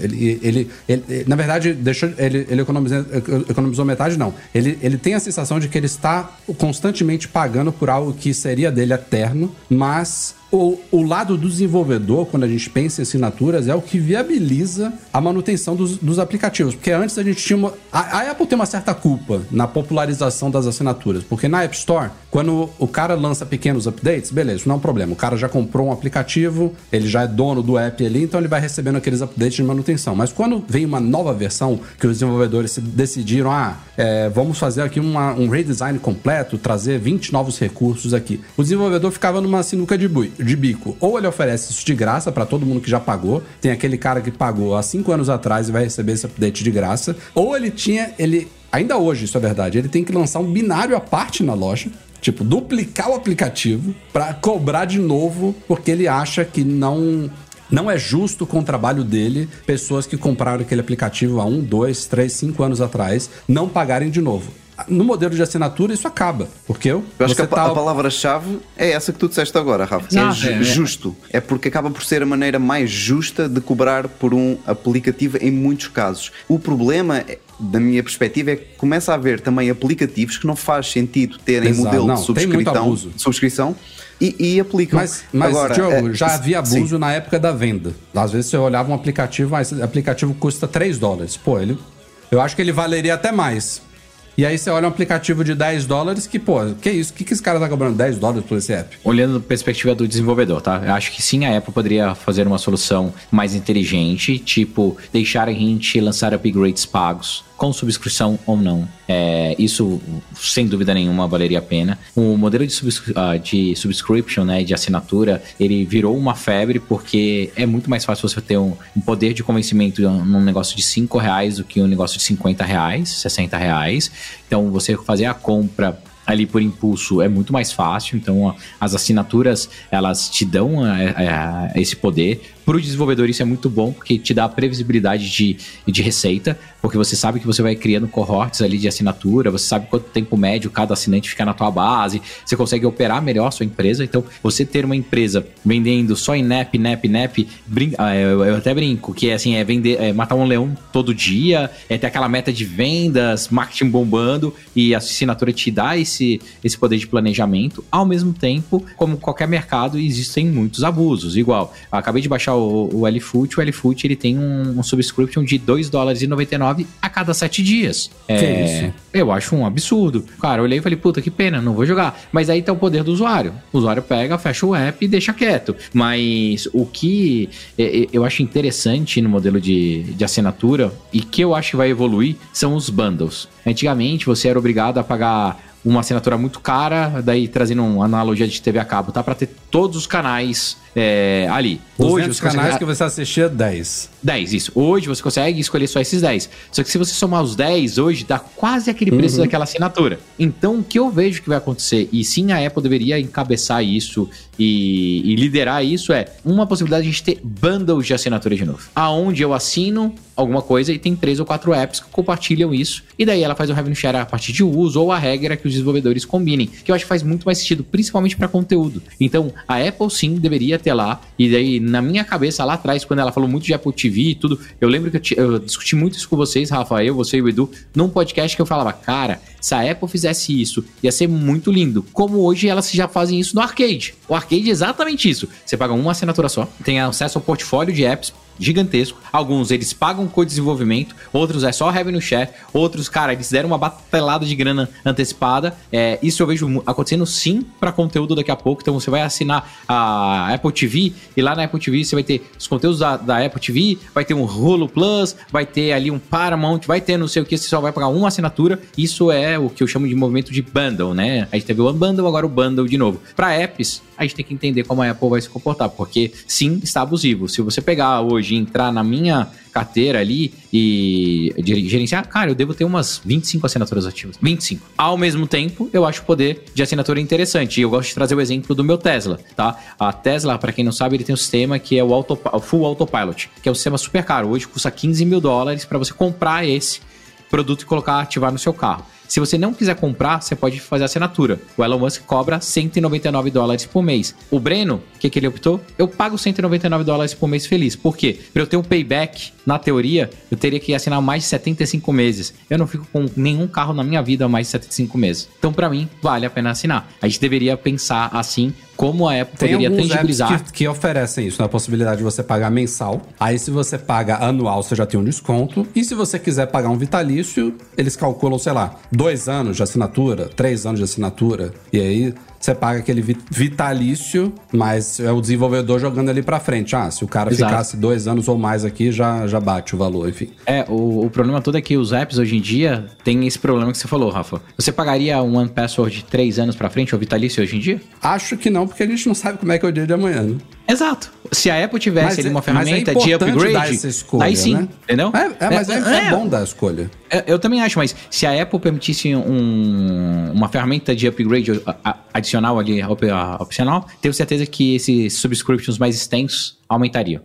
Ele, ele, ele na verdade, deixou, ele, ele economizou, economizou metade, não. Ele, ele tem a sensação de que ele está constantemente pagando por algo que seria dele eterno, mas o, o, lado do desenvolvedor, quando a gente pensa em assinaturas, é o que viabiliza a manutenção dos, dos aplicativos. Porque antes a gente tinha uma. A, a, Apple tem uma certa culpa na popularização das assinaturas. Porque na App Store, Quando o cara lança pequenos updates, beleza, não é um problema. O cara já comprou um aplicativo, ele já é dono do app ali, então ele vai recebendo aqueles updates de manutenção. Mas quando vem uma nova versão que os desenvolvedores se decidiram, ah, é, vamos fazer aqui uma- um redesign completo, trazer 20 novos recursos aqui. O desenvolvedor ficava numa sinuca de, bui- de bico. Ou ele oferece isso de graça para todo mundo que já pagou. Tem aquele cara que pagou há 5 anos atrás e vai receber esse update de graça. Ou ele tinha, ele ainda hoje, isso é verdade, ele tem que lançar um binário à parte na loja. Tipo, duplicar o aplicativo para cobrar de novo, porque ele acha que não não é justo com o trabalho dele pessoas que compraram aquele aplicativo há um, dois, três, cinco anos atrás não pagarem de novo. No modelo de assinatura, isso acaba. Porque eu, Eu acho que a, tá- a palavra-chave é essa que tu disseste agora, Rafa. É ju- é, é. justo. É porque acaba por ser a maneira mais justa de cobrar por um aplicativo em muitos casos. O problema, é- da minha perspectiva, é que começa a haver também aplicativos que não faz sentido terem Exato. modelo Não, de tem muito subscrição, abuso. subscrição e, e aplicam. Mas, mas Agora, Diogo, é, já havia sim. abuso na época da venda. Às vezes você olhava um aplicativo, mas aplicativo custa 3 dólares. Pô, ele. Eu acho que ele valeria até mais. E aí você olha um aplicativo de 10 dólares que, pô, que isso? O que, que esse cara tá cobrando 10 dólares por esse app? Olhando da perspectiva do desenvolvedor, tá? Eu acho que sim, a Apple poderia fazer uma solução mais inteligente, tipo, deixar a gente lançar upgrades pagos, com subscrição ou não. É, isso, sem dúvida nenhuma, valeria a pena. O modelo de, subscri- ah, de subscription, né, de assinatura, ele virou uma febre porque é muito mais fácil você ter um, um poder de convencimento num negócio de 5 reais do que um negócio de 50 reais, 60 reais. Então, você fazer a compra ali por impulso é muito mais fácil. Então, a- as assinaturas elas te dão é, é, esse poder. Para o desenvolvedor, isso é muito bom, porque te dá a previsibilidade de, de receita, porque você sabe que você vai criando cohorts ali de assinatura, você sabe quanto tempo médio cada assinante fica na tua base, você consegue operar melhor a sua empresa. Então, você ter uma empresa vendendo só em NAP, NAP, NAP, brin- ah, eu, eu até brinco, que é assim, é vender, é matar um leão todo dia, é ter aquela meta de vendas, marketing bombando, e a assinatura te dá esse, esse poder de planejamento. Ao mesmo tempo, como qualquer mercado, existem muitos abusos. Igual, acabei de baixar o, o LFoot, o LFoot ele tem um, um subscription de 2 dólares e 99 a cada 7 dias. É, isso? eu acho um absurdo. Cara, eu olhei e falei, puta, que pena, não vou jogar. Mas aí tá o poder do usuário. O usuário pega, fecha o app e deixa quieto. Mas o que é, é, eu acho interessante no modelo de, de assinatura e que eu acho que vai evoluir são os bundles. Antigamente você era obrigado a pagar uma assinatura muito cara, daí trazendo uma analogia de TV a cabo, tá? Pra ter todos os canais é, ali. Hoje, os canais consegue- que você assistia, 10. 10, isso. Hoje você consegue escolher só esses 10. Só que se você somar os 10 hoje, dá quase aquele preço daquela assinatura. Então, o que eu vejo que vai acontecer, e sim a Apple deveria encabeçar isso e, e liderar isso, é uma possibilidade de a gente ter bundles de assinatura de novo. Aonde eu assino alguma coisa e tem três ou quatro apps que compartilham isso, e daí ela faz um revenue share a partir de uso ou a regra que os desenvolvedores combinem, que eu acho que faz muito mais sentido, principalmente para conteúdo. Então, a Apple sim deveria ter lá, e daí na minha cabeça lá atrás, quando ela falou muito de Apple TV e tudo, eu lembro que eu, eu discuti muito isso com vocês, Rafael, você e o Edu, num podcast que eu falava, cara, se a Apple fizesse isso, ia ser muito lindo. Como hoje elas já fazem isso no arcade. O arcade é exatamente isso. Você paga uma assinatura só, tem acesso ao portfólio de apps gigantesco. Alguns eles pagam co-desenvolvimento, outros é só revenue share, outros, cara, eles deram uma batelada de grana antecipada. É, isso eu vejo acontecendo sim para conteúdo daqui a pouco. Então você vai assinar a Apple TV e lá na Apple TV você vai ter os conteúdos da, da Apple TV, vai ter um Hulu Plus, vai ter ali um Paramount, vai ter não sei o que, você só vai pagar uma assinatura. Isso é o que eu chamo de movimento de bundle, né? A gente teve o unbundle, agora o bundle de novo. Para apps, a gente tem que entender como a Apple vai se comportar, porque sim, está abusivo. Se você pegar hoje e entrar na minha carteira ali e ger- gerenciar, cara, eu devo ter umas 25 assinaturas ativas. 25. Ao mesmo tempo, eu acho o poder de assinatura interessante. E eu gosto de trazer o exemplo do meu Tesla, tá? A Tesla, para quem não sabe, ele tem um sistema que é o, auto, o Full Autopilot, que é um sistema super caro. Hoje custa 15 mil dólares para você comprar esse produto e colocar, ativar no seu carro. Se você não quiser comprar, você pode fazer assinatura. O Elon Musk cobra 199 dólares por mês. O Breno, o que, que ele optou? Eu pago 199 dólares por mês feliz. Por quê? Para eu ter um payback, na teoria, eu teria que assinar mais de 75 meses. Eu não fico com nenhum carro na minha vida há mais de 75 meses. Então, para mim, vale a pena assinar. A gente deveria pensar assim como a Apple Tem poderia tangibilizar. que, que oferecem isso, né? A possibilidade de você pagar mensal. Aí, se você paga anual, você já tem um desconto. E se você quiser pagar um vitalício, eles calculam, sei lá, dois anos de assinatura, três anos de assinatura. E aí, você paga aquele vi- vitalício, mas é o desenvolvedor jogando ali pra frente. Ah, se o cara Exato. ficasse dois anos ou mais aqui, já, já bate o valor, enfim. É, o, o problema todo é que os apps hoje em dia tem esse problema que você falou, Rafa. Você pagaria um One Password de três anos pra frente ou vitalício hoje em dia? Acho que não, porque a gente não sabe como é que é o dia de amanhã, né? Exato. Se a Apple tivesse Mas ali é- uma mas é ferramenta de importante upgrade, dar essa escolha, aí sim, né? entendeu? É, é, mas é, é bom dar a escolha. É, Eu também acho, mas se a Apple permitisse um- uma ferramenta de upgrade adicional ali, opcional, tenho certeza que esses subscriptions mais extensos aumentariam.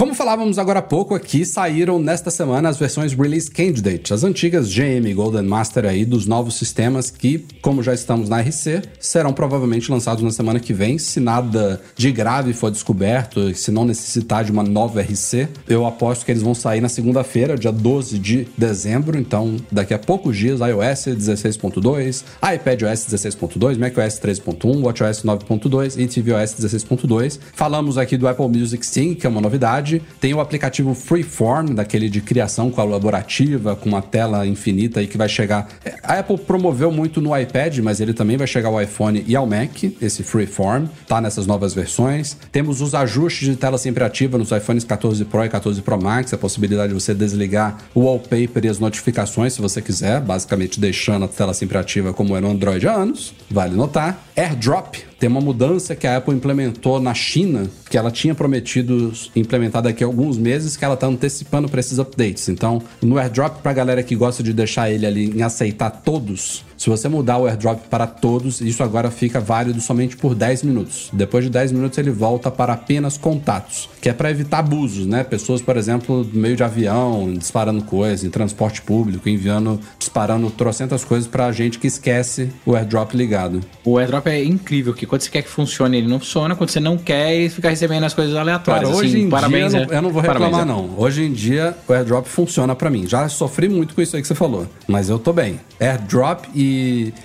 Como falávamos agora há pouco aqui, saíram nesta semana as versões Release Candidate, as antigas GM Golden Master aí dos novos sistemas que, como já estamos na RC, serão provavelmente lançados na semana que vem, se nada de grave for descoberto, se não necessitar de uma nova RC. Eu aposto que eles vão sair na segunda-feira, dia 12 de dezembro, então daqui a poucos dias iOS 16.2, iPadOS 16.2, macOS 13.1, WatchOS 9.2 e tvOS 16.2. Falamos aqui do Apple Music Sync, que é uma novidade. Tem o aplicativo Freeform, daquele de criação colaborativa, com uma tela infinita aí que vai chegar. A Apple promoveu muito no iPad, mas ele também vai chegar ao iPhone e ao Mac, esse Freeform, tá nessas novas versões. Temos os ajustes de tela sempre ativa nos iPhones 14 Pro e 14 Pro Max, a possibilidade de você desligar o wallpaper e as notificações se você quiser, basicamente deixando a tela sempre ativa como é no Android há anos, vale notar. AirDrop, tem uma mudança que a Apple implementou na China, que ela tinha prometido implementar daqui a alguns meses, que ela está antecipando para esses updates. Então, no AirDrop, para a galera que gosta de deixar ele ali em aceitar todos, se você mudar o AirDrop para todos, isso agora fica válido somente por 10 minutos. Depois de 10 minutos, ele volta para apenas contatos, que é para evitar abusos, né? Pessoas, por exemplo, no meio de avião, disparando coisas, em transporte público, enviando, disparando trocentas coisas para gente que esquece o AirDrop ligado. O AirDrop é incrível, que quando você quer que funcione, ele não funciona. Quando você não quer, ele fica recebendo as coisas aleatórias. Cara, hoje assim, em parabéns, dia eu não, é. eu não vou Parabéns, reclamar, é. não. Hoje em dia o AirDrop funciona pra mim. Já sofri muito com isso aí que você falou, mas eu tô bem. AirDrop e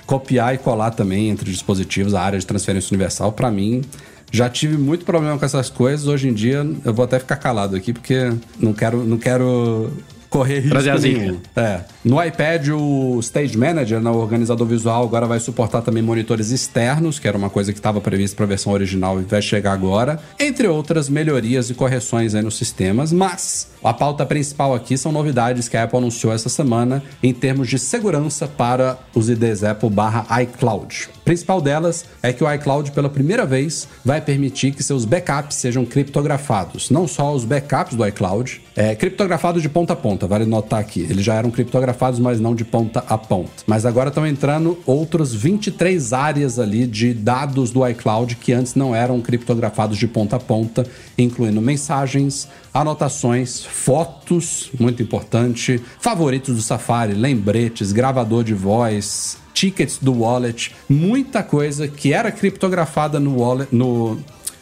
copiar e colar também entre dispositivos, a área de transferência universal, pra mim. Já tive muito problema com essas coisas. Hoje em dia eu vou até ficar calado aqui porque não quero, não quero correr risco Trazer nenhum. É. No iPad, o Stage Manager, né, o organizador visual, agora vai suportar também monitores externos, que era uma coisa que estava prevista para a versão original e vai chegar agora, entre outras melhorias e correções aí nos sistemas, mas a pauta principal aqui são novidades que a Apple anunciou essa semana em termos de segurança para os IDs Apple barra iCloud. A principal delas é que o iCloud, pela primeira vez, vai permitir que seus backups sejam criptografados. Não só os backups do iCloud, é, criptografados de ponta a ponta, vale notar aqui. Eles já eram criptografados, mas não de ponta a ponta. Mas agora estão entrando outras 23 áreas ali de dados do iCloud que antes não eram criptografados de ponta a ponta, incluindo mensagens, anotações, fotos, muito importante, favoritos do Safari, lembretes, gravador de voz, tickets do wallet, muita coisa que era criptografada no wallet, no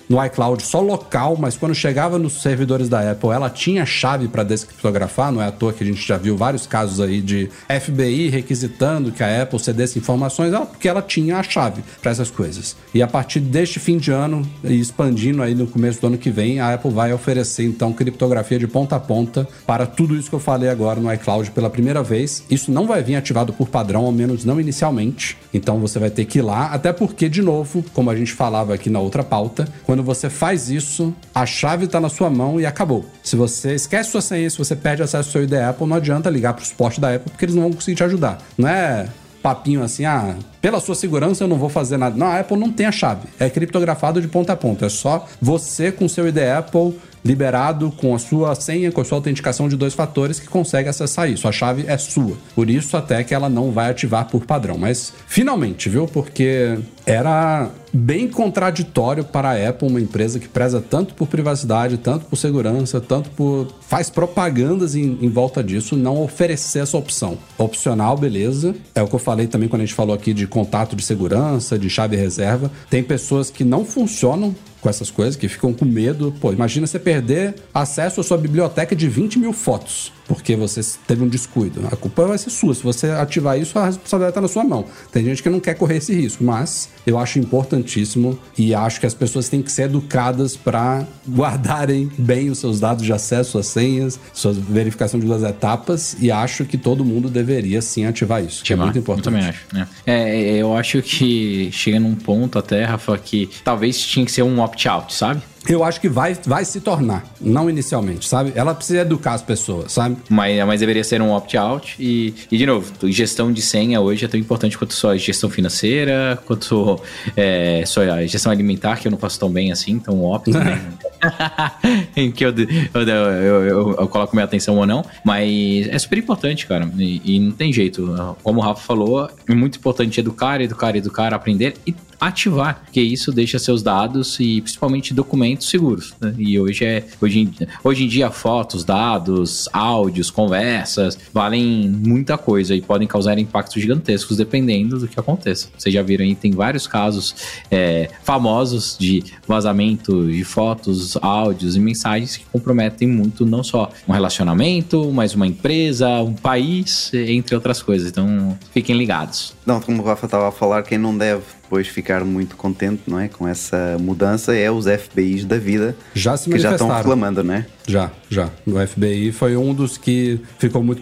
no iCloud só local, mas quando chegava nos servidores da Apple, ela tinha chave para descriptografar, não é à toa que a gente já viu vários casos aí de FBI requisitando que a Apple cedesse informações, porque ela tinha a chave para essas coisas. E a partir deste fim de ano e expandindo aí no começo do ano que vem, a Apple vai oferecer então criptografia de ponta a ponta para tudo isso que eu falei agora no iCloud pela primeira vez. Isso não vai vir ativado por padrão, ao menos não inicialmente. Então você vai ter que ir lá, até porque, de novo, como a gente falava aqui na outra pauta, quando você faz isso, a chave está na sua mão e acabou. Se você esquece sua senha, se você perde acesso ao seu ID Apple, não adianta ligar para o suporte da Apple, porque eles não vão conseguir te ajudar. Não é papinho assim, ah, pela sua segurança eu não vou fazer nada. Não, a Apple não tem a chave. É criptografado de ponta a ponta. É só você com seu ID Apple liberado com a sua senha, com a sua autenticação de dois fatores que consegue acessar isso. A chave é sua. Por isso até que ela não vai ativar por padrão. Mas finalmente, viu? Porque era bem contraditório para a Apple, uma empresa que preza tanto por privacidade, tanto por segurança, tanto por faz propagandas em, em volta disso, não oferecer essa opção. Opcional, beleza. É o que eu falei também quando a gente falou aqui de contato de segurança, de chave reserva. Tem pessoas que não funcionam com essas coisas, que ficam com medo. Pô, imagina você perder acesso à sua biblioteca de 20 mil fotos porque você teve um descuido. A culpa vai ser sua. Se você ativar isso, a responsabilidade está na sua mão. Tem gente que não quer correr esse risco, mas eu acho importantíssimo e acho que as pessoas têm que ser educadas para guardarem bem os seus dados de acesso, suas senhas, sua verificação de duas etapas e acho que todo mundo deveria sim ativar isso. Que é muito importante. Eu também acho. Né? É, eu acho que chega num ponto até, Rafa, que talvez tinha que ser um opt-out, sabe? Eu acho que vai, vai se tornar, não inicialmente, sabe? Ela precisa educar as pessoas, sabe? Mas, mas deveria ser um opt-out. E, e, de novo, gestão de senha hoje é tão importante quanto sua gestão financeira, quanto é, sua gestão alimentar, que eu não faço tão bem assim, então opt também. em que eu, eu, eu, eu, coloco minha atenção ou não. Mas é super importante, cara. E, e não tem jeito. Como o Rafa falou, é muito importante educar, educar, educar, aprender e ativar, porque isso deixa seus dados e principalmente documentos seguros. Né? E hoje é hoje em, hoje em dia fotos, dados, áudios, conversas valem muita coisa e podem causar impactos gigantescos dependendo do que aconteça. Vocês já viram aí tem vários casos é, famosos de vazamento de fotos, áudios e mensagens que comprometem muito não só um relacionamento, mas uma empresa, um país, entre outras coisas. Então fiquem ligados. Não, como o Rafa estava a falar, quem não deve depois ficar muito contente, não é? Com essa mudança é os FBIs da vida já se que já estão reclamando, não é? Já, já. O FBI foi um dos que ficou muito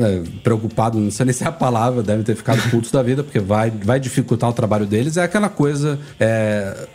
é, preocupado, não sei nem se é a palavra, devem ter ficado putos da vida, porque vai, vai dificultar o trabalho deles. É aquela coisa. É,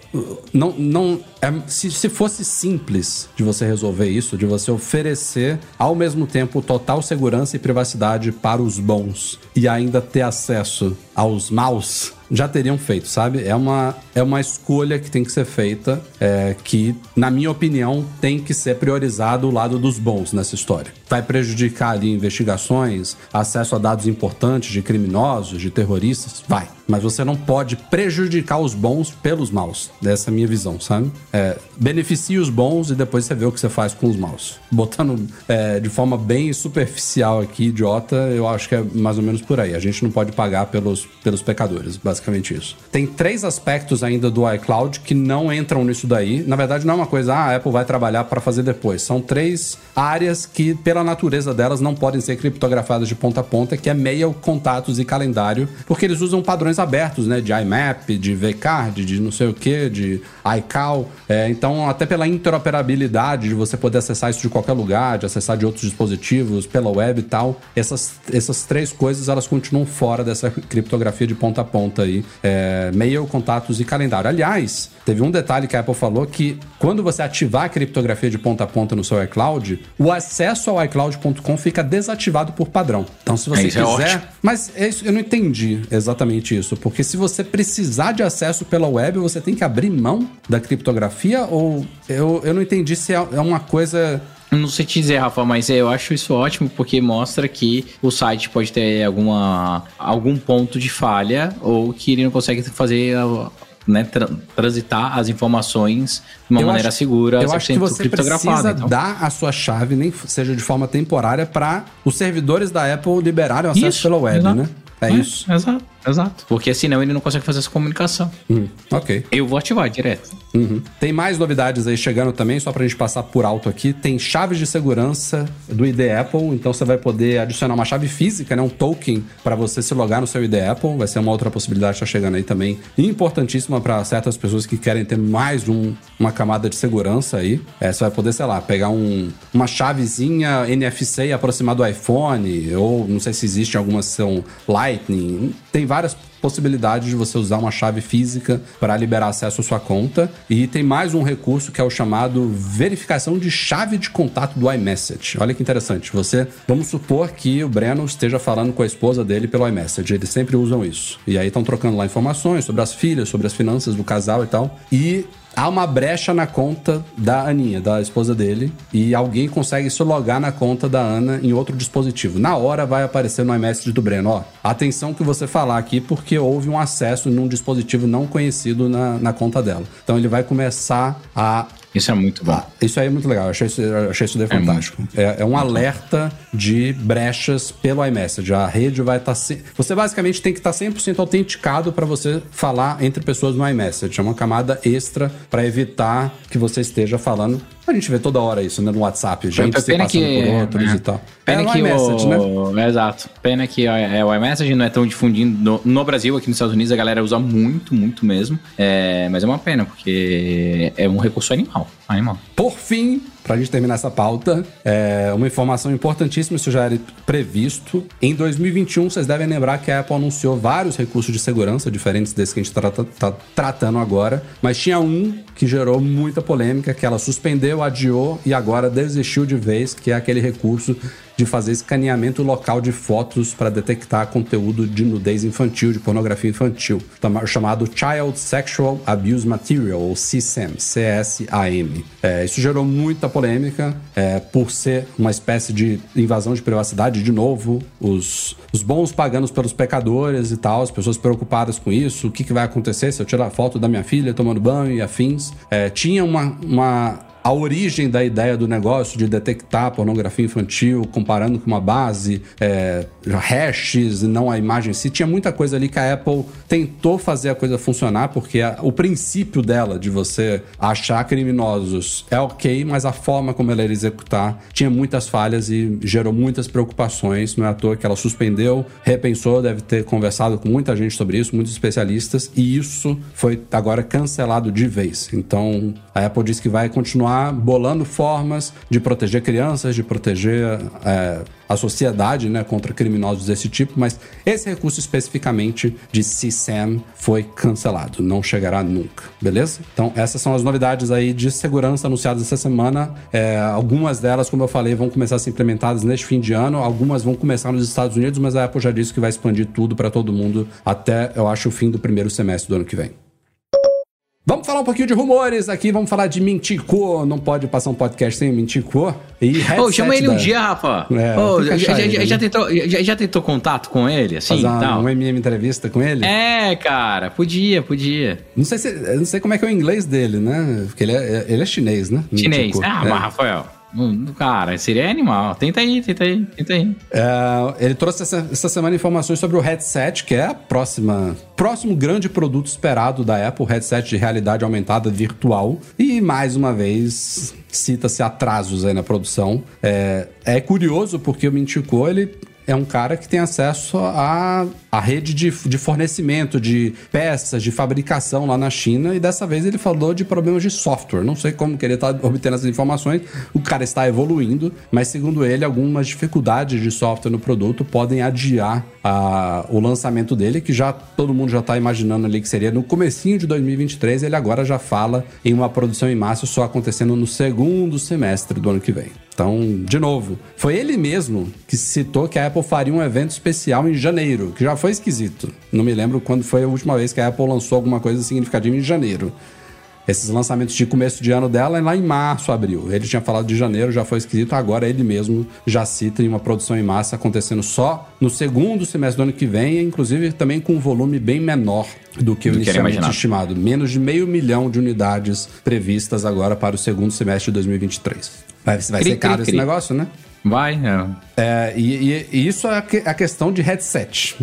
não, não, é, se, se fosse simples de você resolver isso, de você oferecer ao mesmo tempo total segurança e privacidade para os bons e ainda ter acesso aos maus já teriam feito, sabe? É uma, é uma escolha que tem que ser feita, é, que, na minha opinião, tem que ser priorizado o lado dos bons nessa história. Vai prejudicar ali investigações, acesso a dados importantes de criminosos, de terroristas? Vai. Mas você não pode prejudicar os bons pelos maus. Dessa é a minha visão, sabe? É, beneficie os bons e depois você vê o que você faz com os maus. Botando é, de forma bem superficial aqui, idiota, eu acho que é mais ou menos por aí. A gente não pode pagar pelos, pelos pecadores, basicamente isso. Tem três aspectos ainda do iCloud que não entram nisso daí. Na verdade, não é uma coisa, ah, a Apple vai trabalhar para fazer depois. São três áreas que, pela natureza delas, não podem ser criptografadas de ponta a ponta, que é mail, contatos e calendário, porque eles usam padrões abertos, né? De IMAP, de VCard, de não sei o que, de iCal. É, então, até pela interoperabilidade de você poder acessar isso de qualquer lugar, de acessar de outros dispositivos, pela web e tal, essas, essas três coisas elas continuam fora dessa criptografia de ponta a ponta aí. É, mail, contatos e calendário. Aliás, teve um detalhe que a Apple falou que quando você ativar a criptografia de ponta a ponta no seu iCloud, o acesso ao iCloud.com fica desativado por padrão. Então, se você é, quiser. É mas é isso, eu não entendi exatamente isso porque se você precisar de acesso pela web, você tem que abrir mão da criptografia ou eu, eu não entendi se é, é uma coisa não sei te dizer, Rafa, mas eu acho isso ótimo porque mostra que o site pode ter alguma, algum ponto de falha ou que ele não consegue fazer né, tra transitar as informações de uma eu maneira acho, segura. Eu acho que você precisa então. dar a sua chave, nem seja de forma temporária, para os servidores da Apple liberarem o acesso Isso, pela web, exato. né? É, é isso. Exato. Exato. Porque senão ele não consegue fazer essa comunicação. Hum, ok. Eu vou ativar direto. Uhum. Tem mais novidades aí chegando também, só pra gente passar por alto aqui. Tem chaves de segurança do ID Apple, então você vai poder adicionar uma chave física, né? Um token para você se logar no seu ID Apple. Vai ser uma outra possibilidade que tá chegando aí também. Importantíssima para certas pessoas que querem ter mais um, uma camada de segurança aí. É, você vai poder, sei lá, pegar um, uma chavezinha NFC e aproximar do iPhone, ou não sei se existe alguma são Lightning. Tem várias possibilidades de você usar uma chave física para liberar acesso à sua conta. E tem mais um recurso que é o chamado verificação de chave de contato do iMessage. Olha que interessante. Você, vamos supor que o Breno esteja falando com a esposa dele pelo iMessage. Eles sempre usam isso. E aí estão trocando lá informações sobre as filhas, sobre as finanças do casal e tal. E há uma brecha na conta da Aninha, da esposa dele, e alguém consegue se logar na conta da Ana em outro dispositivo. Na hora vai aparecer no iMessage do Breno, ó, atenção que você falar aqui porque houve um acesso num dispositivo não conhecido na, na conta dela. Então ele vai começar a Isso é muito bom. Isso aí é muito legal, eu achei isso, achei isso daí fantástico. É, é um alerta de brechas pelo iMessage. A rede vai estar. se- Você basicamente tem que estar 100% autenticado para você falar entre pessoas no iMessage. É uma camada extra para evitar que você esteja falando. A gente vê toda hora isso, né? No WhatsApp, gente se passando que, por outros é, e tal. Pena é que iMessage, né? o, é, Exato. Pena que o, é, o iMessage não é tão difundido no, no Brasil, aqui nos Estados Unidos a galera usa muito, muito mesmo. É, mas é uma pena, porque é um recurso animal. Animal. Por fim, pra gente terminar essa pauta, é uma informação importantíssima, isso já era previsto. Em 2021, vocês devem lembrar que a Apple anunciou vários recursos de segurança diferentes desse que a gente está tá tratando agora, mas tinha um que gerou muita polêmica, que ela suspendeu, adiou e agora desistiu de vez, que é aquele recurso de fazer escaneamento local de fotos para detectar conteúdo de nudez infantil, de pornografia infantil, chamado Child Sexual Abuse Material, ou CSAM, C-S-A-M. É, isso gerou muita polêmica, é, por ser uma espécie de invasão de privacidade, de novo, os, os bons pagando pelos pecadores e tal, as pessoas preocupadas com isso, o que, que vai acontecer se eu tirar foto da minha filha tomando banho e afins. É, tinha uma, uma a origem da ideia do negócio de detectar pornografia infantil, comparando com uma base, é, hashes e não a imagem em si, tinha muita coisa ali que a Apple tentou fazer a coisa funcionar, porque a- o princípio dela de você achar criminosos é ok, mas a forma como ela ia executar tinha muitas falhas e gerou muitas preocupações. Não é à toa que ela suspendeu, repensou, deve ter conversado com muita gente sobre isso, muitos especialistas, e isso foi agora cancelado de vez. Então a Apple disse que vai continuar bolando formas de proteger crianças, de proteger é, a sociedade né, contra criminosos desse tipo, mas esse recurso especificamente de CSAM foi cancelado, não chegará nunca, beleza? Então essas são as novidades aí de segurança anunciadas essa semana. É, algumas delas, como eu falei, vão começar a ser implementadas neste fim de ano, algumas vão começar nos Estados Unidos, mas a Apple já disse que vai expandir tudo para todo mundo até, eu acho, o fim do primeiro semestre do ano que vem. Vamos falar um pouquinho de rumores aqui, vamos falar de Mintico. Não pode passar um podcast sem Mintico. E headset chama ele um da- dia, Rafa. É, fica já, já- já- né? tentou, já, já tentou contato com ele, assim, Fazer uma, tal? um MM entrevista com ele? É, cara, podia, podia. Não sei se, não sei como é que é o inglês dele, né? Porque ele é, ele é chinês, né? Chinês. Mintico. Ah, É. mas Rafael, cara, seria animal. Tenta aí, tenta aí, tenta aí. É, ele trouxe essa, essa semana informações sobre o headset, que é a próxima próximo grande produto esperado da Apple, headset de realidade aumentada virtual. E mais uma vez cita-se atrasos aí na produção. É, é curioso porque o Mintico, ele é um cara que tem acesso à, à rede de, de fornecimento de peças, de fabricação lá na China, e dessa vez ele falou de problemas de software. Não sei como que ele está obtendo essas informações, o cara está evoluindo, mas segundo ele, algumas dificuldades de software no produto podem adiar a- o lançamento dele, que já todo mundo já está imaginando ali que seria no comecinho de 2023, ele agora já fala em uma produção em massa só acontecendo no segundo semestre do ano que vem. Então, de novo, foi ele mesmo que citou que a Apple faria um evento especial em janeiro, que já foi esquisito. Não me lembro quando foi a última vez que a Apple lançou alguma coisa significativa em janeiro. Esses lançamentos de começo de ano dela é lá em março, abril. Ele tinha falado de janeiro, já foi esquisito, agora ele mesmo já cita em uma produção em massa acontecendo só no segundo semestre do ano que vem, inclusive também com um volume bem menor do que o Do que inicialmente imaginado. estimado. Menos de meio milhão de unidades previstas agora para o segundo semestre de 2023. Vai, vai Cri, ser caro cri, esse cri. negócio, né? Vai, é. É, e, e- isso é a, que- a questão de headset.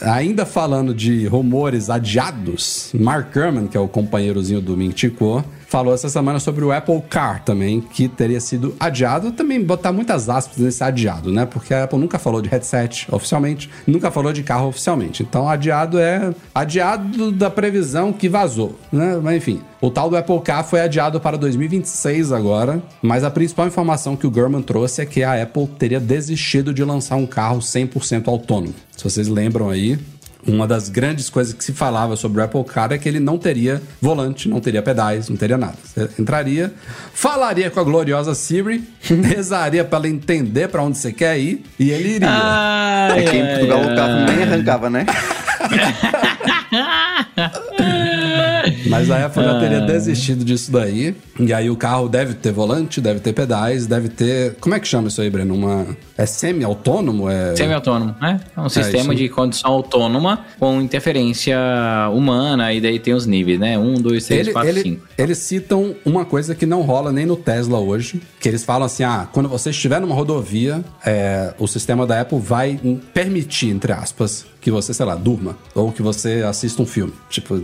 Ainda falando de rumores adiados, Mark Gurman, que é o companheirozinho do Mintico, falou essa semana sobre o Apple Car também, que teria sido adiado. Também botar muitas aspas nesse adiado, né? Porque a Apple nunca falou de headset oficialmente, nunca falou de carro oficialmente. Então, adiado é adiado da previsão que vazou, né? Mas enfim, o tal do Apple Car foi adiado para 2026 agora, mas a principal informação que o Gurman trouxe é que a Apple teria desistido de lançar um carro 100% autônomo. Se vocês lembram aí, uma das grandes coisas que se falava sobre o Apple Car é que ele não teria volante, não teria pedais, não teria nada. Você entraria, falaria com a gloriosa Siri, rezaria para ela entender para onde você quer ir e ele iria. Ai, Aqui em Portugal o carro nem arrancava, né? Mas a Apple já teria desistido disso daí. E aí o carro deve ter volante, deve ter pedais, deve ter. Como é que chama isso aí, Breno? Uma. É semi-autônomo? É... Semi-autônomo, né? É um sistema isso. de condução autônoma com interferência humana, e daí tem os níveis, né? Um, dois, três, Ele- quatro, ele- cinco. Eles citam uma coisa que não rola nem no Tesla hoje, que eles falam assim, ah, quando você estiver numa rodovia, é, o sistema da Apple vai permitir, entre aspas, que você, sei lá, durma, ou que você assista um filme. Tipo,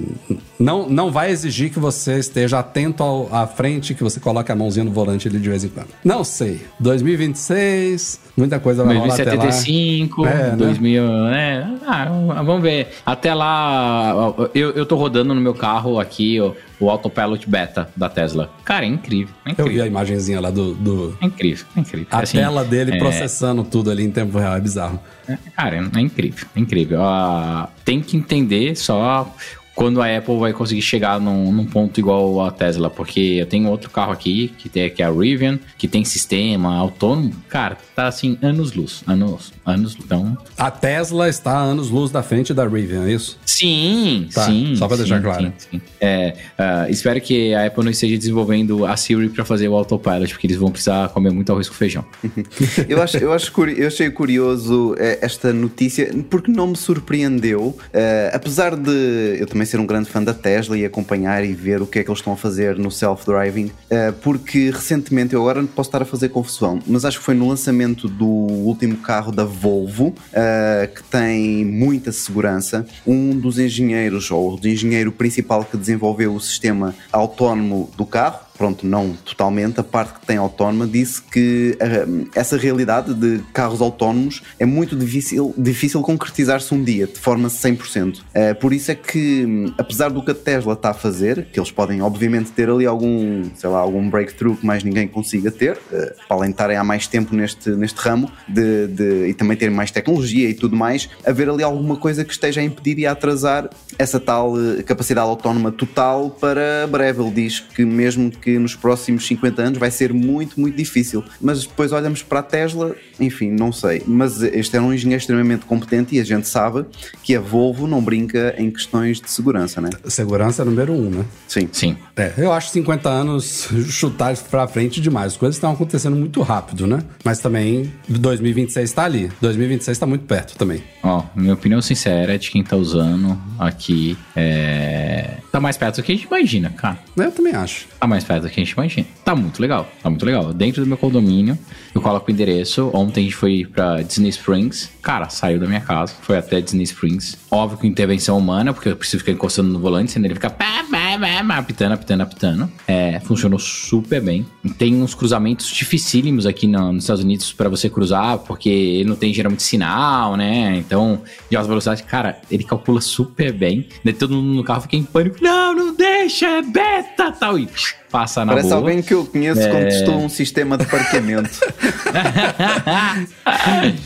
não, não vai exigir que você esteja atento ao- à frente, que você coloque a mãozinha no volante ali de vez em quando. Não sei. 2026, muita coisa vai rolar até lá. 2075, É, né? 2000, é, ah, vamos ver. Até lá, eu, eu tô rodando no meu carro aqui ó, o Autopilot Beta da Tesla. Cara, é incrível, é Eu vi a incrível. imagenzinha lá do... do- É incrível, é incrível. a Assim, tela dele é, processando tudo ali em tempo real, é bizarro. É, Cara, é incrível, é incrível. Ah, tem que entender só quando a Apple vai conseguir chegar num, num ponto igual a Tesla, porque eu tenho outro carro aqui, que, tem, que é a Rivian, que tem sistema autônomo. Cara, tá assim, anos-luz, anos, anos Então, A Tesla está a anos-luz da frente da Rivian, é isso? sim, Tá, sim. só pra sim, deixar claro. sim, sim. É, ah, espero que a Apple não esteja desenvolvendo a Siri pra fazer o autopilot, porque eles vão precisar comer muito arroz com feijão. Eu, acho, eu, acho, curi- eu achei curioso eh, esta notícia porque não me surpreendeu. Eh, apesar de eu também ser um grande fã da Tesla e acompanhar e ver o que é que eles estão a fazer no self-driving, eh, porque recentemente, eu agora posso estar a fazer confusão, mas acho que foi no lançamento do último carro da Volvo, eh, que tem muita segurança. Um dos engenheiros, ou o engenheiro principal que desenvolveu o sistema autónomo do carro, pronto, não totalmente, a parte que tem autónoma, disse que ah, essa realidade de carros autónomos é muito difícil, difícil concretizar-se um dia, de forma 100%. Ah, por isso é que, hum, apesar do que a Tesla está a fazer, que eles podem obviamente ter ali algum, sei lá, algum breakthrough que mais ninguém consiga ter, ah, para além de estarem há mais tempo neste, neste ramo, de, de- e também terem mais tecnologia e tudo mais, haver ali alguma coisa que esteja a impedir e a atrasar essa tal eh, capacidade autónoma total para breve. Ele diz que mesmo que nos próximos 50 anos vai ser muito, muito difícil. Mas depois olhamos para a Tesla, enfim, não sei. Mas este é um engenheiro extremamente competente e a gente sabe que a Volvo não brinca em questões de segurança, né? Segurança número um, né? Sim. Sim. É, eu acho 50 anos chutar pra frente demais. As coisas estão acontecendo muito rápido, né? Mas também 2026 tá ali. 2026 tá muito perto também. Ó, minha opinião sincera de quem tá usando aqui é. Tá mais perto do que a gente imagina, cara. Eu também acho. Tá mais perto do que a gente imagina. Tá muito legal, tá muito legal. Dentro do meu condomínio, eu coloco o endereço. Ontem a gente foi pra Disney Springs. Cara, saiu da minha casa, foi até Disney Springs. Óbvio com intervenção humana, porque eu preciso ficar encostando no volante, senão ele fica pá, pá, pá, apitando, apitando, apitando. É, funcionou super bem. Tem uns cruzamentos dificílimos aqui no- nos Estados Unidos pra você cruzar, porque ele não tem geralmente sinal, né? Então, de alta velocidade, cara, ele calcula super bem. Daí todo mundo no carro fica em pânico. Não, não deixa, é beta, tal. E passa na Parece boa. alguém que eu conheço É. quando testou um sistema de parqueamento.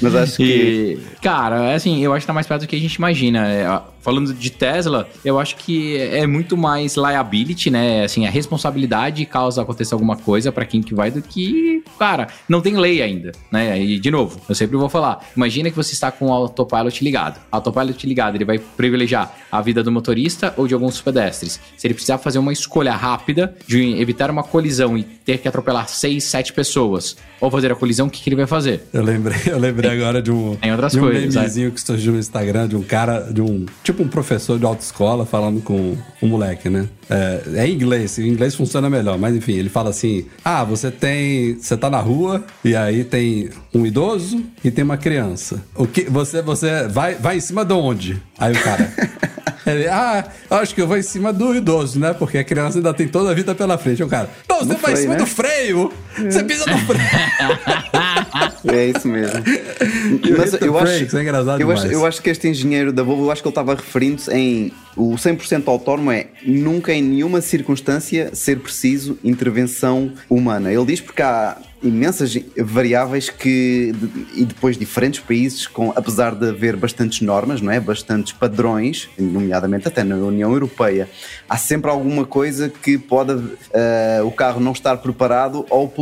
Mas acho que. E, cara, assim, eu acho que tá mais perto do que a gente imagina. É, falando de Tesla, eu acho que é muito mais liability, né? Assim, a responsabilidade caso aconteça alguma coisa pra quem que vai do que, cara, não tem lei ainda, né? E, de novo, eu sempre vou falar, imagina que você está com o autopilot ligado. O autopilot ligado, ele vai privilegiar a vida do motorista ou de alguns pedestres. Se ele precisar fazer uma escolha rápida de evitar uma colisão e ter que atropelar seis, sete pessoas, ou fazer a colisão, o que, que ele vai fazer? Eu lembrei, eu lembrei agora de um, Tem outras de um coisas, memezinho que surgiu no Instagram de um cara, de um tipo um professor de autoescola falando com um moleque, né? É, é em inglês, em inglês funciona melhor, mas enfim, ele fala assim: Ah, você tem. Você tá na rua e aí tem um idoso e tem uma criança. O que você você vai vai em cima de onde? Aí o cara Ele, ah, acho que eu vou em cima do idoso, né? Porque a criança ainda tem toda a vida pela frente. O cara, não, você No vai em freio, cima né? do freio! Você pisa no freio! É isso mesmo. Mas eu acho, é engraçado eu, acho, eu acho que este engenheiro da Volvo, eu acho que ele estava referindo-se em o 100% autónomo é nunca em nenhuma circunstância ser preciso intervenção humana. Ele diz porque há, imensas variáveis que e depois diferentes países com apesar de haver bastantes normas, não é, bastantes padrões, nomeadamente até na União Europeia, há sempre alguma coisa que pode uh, o carro não estar preparado ou,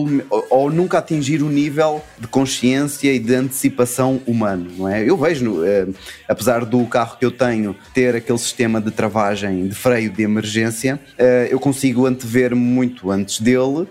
ou nunca atingir o nível de consciência e de antecipação humano, não é? Eu vejo, uh, apesar do carro que eu tenho ter aquele sistema de travagem de freio de emergência, uh, eu consigo antever muito antes dele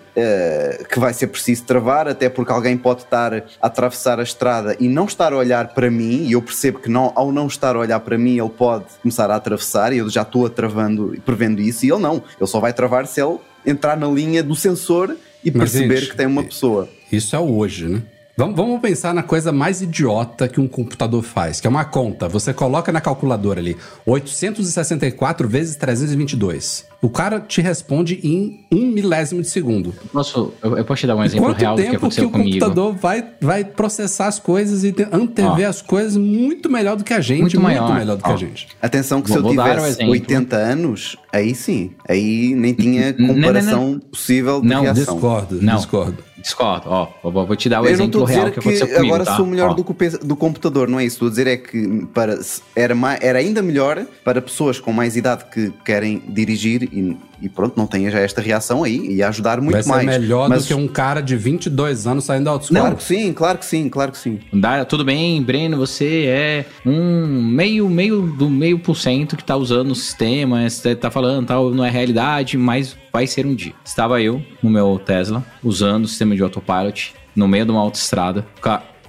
que vai ser preciso travar, até porque alguém pode estar a atravessar a estrada e não estar a olhar para mim, e eu percebo que não, ao não estar a olhar para mim, ele pode começar a atravessar, e eu já estou a travando e prevendo isso, e ele não, ele só vai travar se ele entrar na linha do sensor e Mas, perceber gente, que tem uma pessoa. Isso é hoje, né? Vamos, vamos pensar na coisa mais idiota que um computador faz, que é uma conta. Você coloca na calculadora ali 864 vezes 322. O cara te responde em um milésimo de segundo. Posso, eu, eu posso te dar um exemplo Quanto real do que tempo que, aconteceu o comigo? computador vai, vai processar as coisas e te- antever Ó. as coisas muito melhor do que a gente. Muito Muito, maior. melhor do que Ó. a gente. Atenção que Vou- se eu um tivesse exemplo. 80 anos, aí sim, aí nem tinha Não, não, comparação possível de Não, reação. Discordo, Não. discordo. Discordo. Ó, vou vou te dar o Eu exemplo real que que, aconteceu comigo, agora tá? sou melhor Ó. do, que o do computador, não é isso. Estou a dizer é que para, era, mais, era ainda melhor para pessoas com mais idade que querem dirigir e, e pronto, não tenha já esta reação aí e ajudar muito Vai ser mais. melhor Mas- do que um cara de 22 anos saindo da autoescola. Claro que sim, claro que sim, claro que sim. Dá, tudo bem, Breno, você é um meio, meio do meio por cento que tá usando o sistema, você tá falando, tal, não é realidade, mas vai ser um dia. Estava eu no meu Tesla, usando o sistema de autopilot, no meio de uma autoestrada,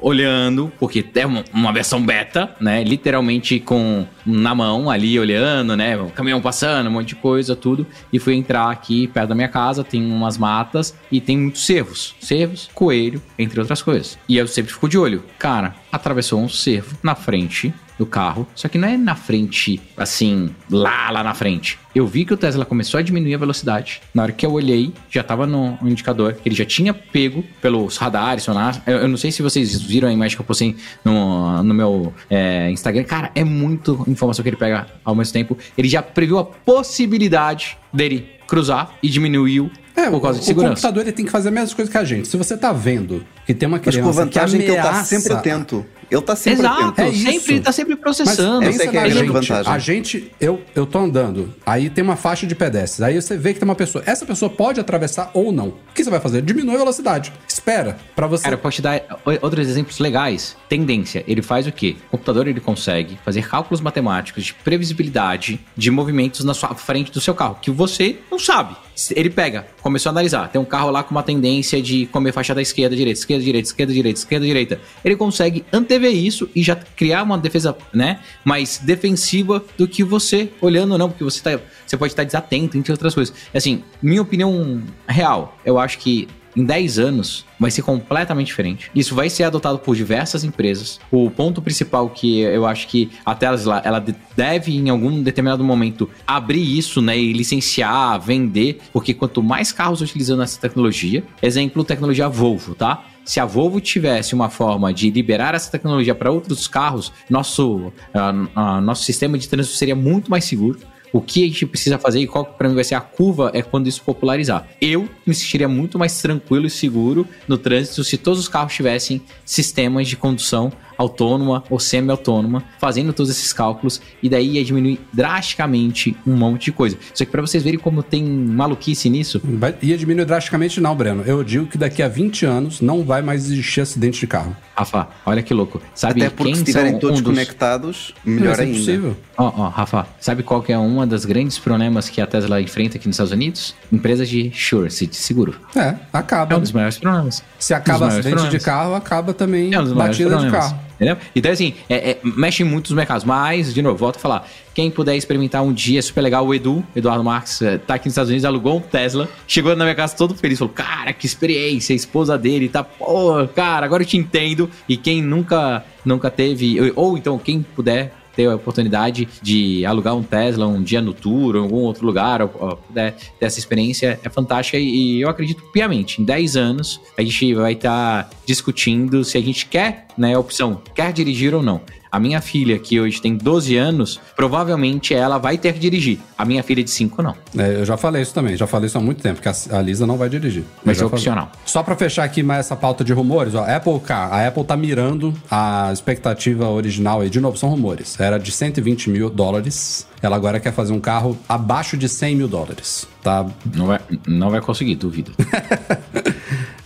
olhando, porque é uma, versão beta, né, literalmente com na mão ali, olhando, né, o caminhão passando, um monte de coisa, tudo, e fui entrar aqui perto da minha casa, tem umas matas e tem muitos cervos, cervos, coelho, entre outras coisas. E eu sempre fico de olho. Cara, atravessou um cervo na frente do carro, só que não é na frente, assim, lá, lá na frente. Eu vi que o Tesla começou a diminuir a velocidade. Na hora que eu olhei, já tava no indicador, que ele já tinha pego pelos radares, sonar. Eu, eu não sei se vocês viram a imagem que eu postei no, no meu é, Instagram. Cara, é muito informação que ele pega ao mesmo tempo. Ele já previu a possibilidade dele cruzar e diminuiu É, por causa o, de segurança. o computador ele tem que fazer a mesma coisa que a gente. Se você tá vendo que tem uma criança com a vantagem que, que ele está ameaça- sempre atento. Ele está sempre Exato, atento. É isso. sempre, tá sempre Mas processando. essa pensa é que é a grande gente, vantagem. A gente, eu, eu tô andando, aí tem uma faixa de pedestres, aí você vê que tem uma pessoa. Essa pessoa pode atravessar ou não. O que você vai fazer? Diminui a velocidade. Espera pra você. Cara, eu posso te dar outros exemplos legais. Tendência, ele faz o quê? O computador ele consegue fazer cálculos matemáticos de previsibilidade de movimentos na sua frente do seu carro, que você não sabe. Ele pega, começou a analisar. Tem um carro lá com uma tendência de comer faixa da esquerda, direita, esquerda, direita, esquerda, direita, esquerda, direita. Ele consegue antever isso e já criar uma defesa, né, mais defensiva do que você olhando não, porque você tá, você pode estar desatento entre outras coisas. Assim, minha opinião real, eu acho que em 10 anos vai ser completamente diferente. Isso vai ser adotado por diversas empresas. O ponto principal que eu acho que a Tesla ela de- deve em algum determinado momento abrir isso, né, e licenciar, vender, porque quanto mais carros utilizando essa tecnologia, exemplo, tecnologia Volvo, tá? Se a Volvo tivesse uma forma de liberar essa tecnologia para outros carros, nosso, ah, ah, nosso sistema de trânsito seria muito mais seguro. O que a gente precisa fazer e qual para mim vai ser a curva é quando isso popularizar. Eu me sentiria muito mais tranquilo e seguro no trânsito se todos os carros tivessem sistemas de condução autônoma ou semi-autônoma, fazendo todos esses cálculos, e daí ia diminuir drasticamente um monte de coisa. Só que para vocês verem como tem maluquice nisso, Vai- Ia diminuir drasticamente, não, Breno. Eu digo que daqui a 20 anos não vai mais existir acidente de carro. Rafa, olha que louco. Sabe Até porque quem se estiverem todos um dos... conectados, melhor Mas é ainda. possível. Ó, ó, Rafa, sabe qual que é uma das grandes problemas que a Tesla enfrenta aqui nos Estados Unidos? Empresas de insurance, de seguro. É, É acaba. um dos maiores problemas. Se acaba Um acidente de problemas. carro, acaba também É um dos maiores batida de problemas. carro. Entendeu? Então, assim, é, é, mexe em muitos mercados. Mas, de novo, volto a falar. Quem puder experimentar um dia, é super legal. O Edu, Eduardo Marques, é, tá aqui nos Estados Unidos, alugou um Tesla. Chegou na minha casa todo feliz. Falou, cara, que experiência. A esposa dele tá, pô, cara, agora eu te entendo. E quem nunca, nunca teve, ou então quem puder ter a oportunidade de alugar um Tesla um dia no tour ou em algum outro lugar, ou, ou puder ter essa experiência, é fantástica e eu acredito piamente, em 10 anos a gente vai estar discutindo se a gente quer né, a opção, quer dirigir ou não. A minha filha, que hoje tem 12 anos, provavelmente ela vai ter que dirigir. A minha filha de 5, não. É, eu já falei isso também, já falei isso há muito tempo, que a, Lisa não vai dirigir. Eu ser já falei. opcional. Só pra fechar aqui mais essa pauta de rumores, ó, Apple Car, a Apple tá mirando a expectativa original aí, de novo, são rumores, era de 120 mil dólares, ela agora quer fazer um carro abaixo de 100 mil dólares, tá? Não vai, não vai conseguir, duvido.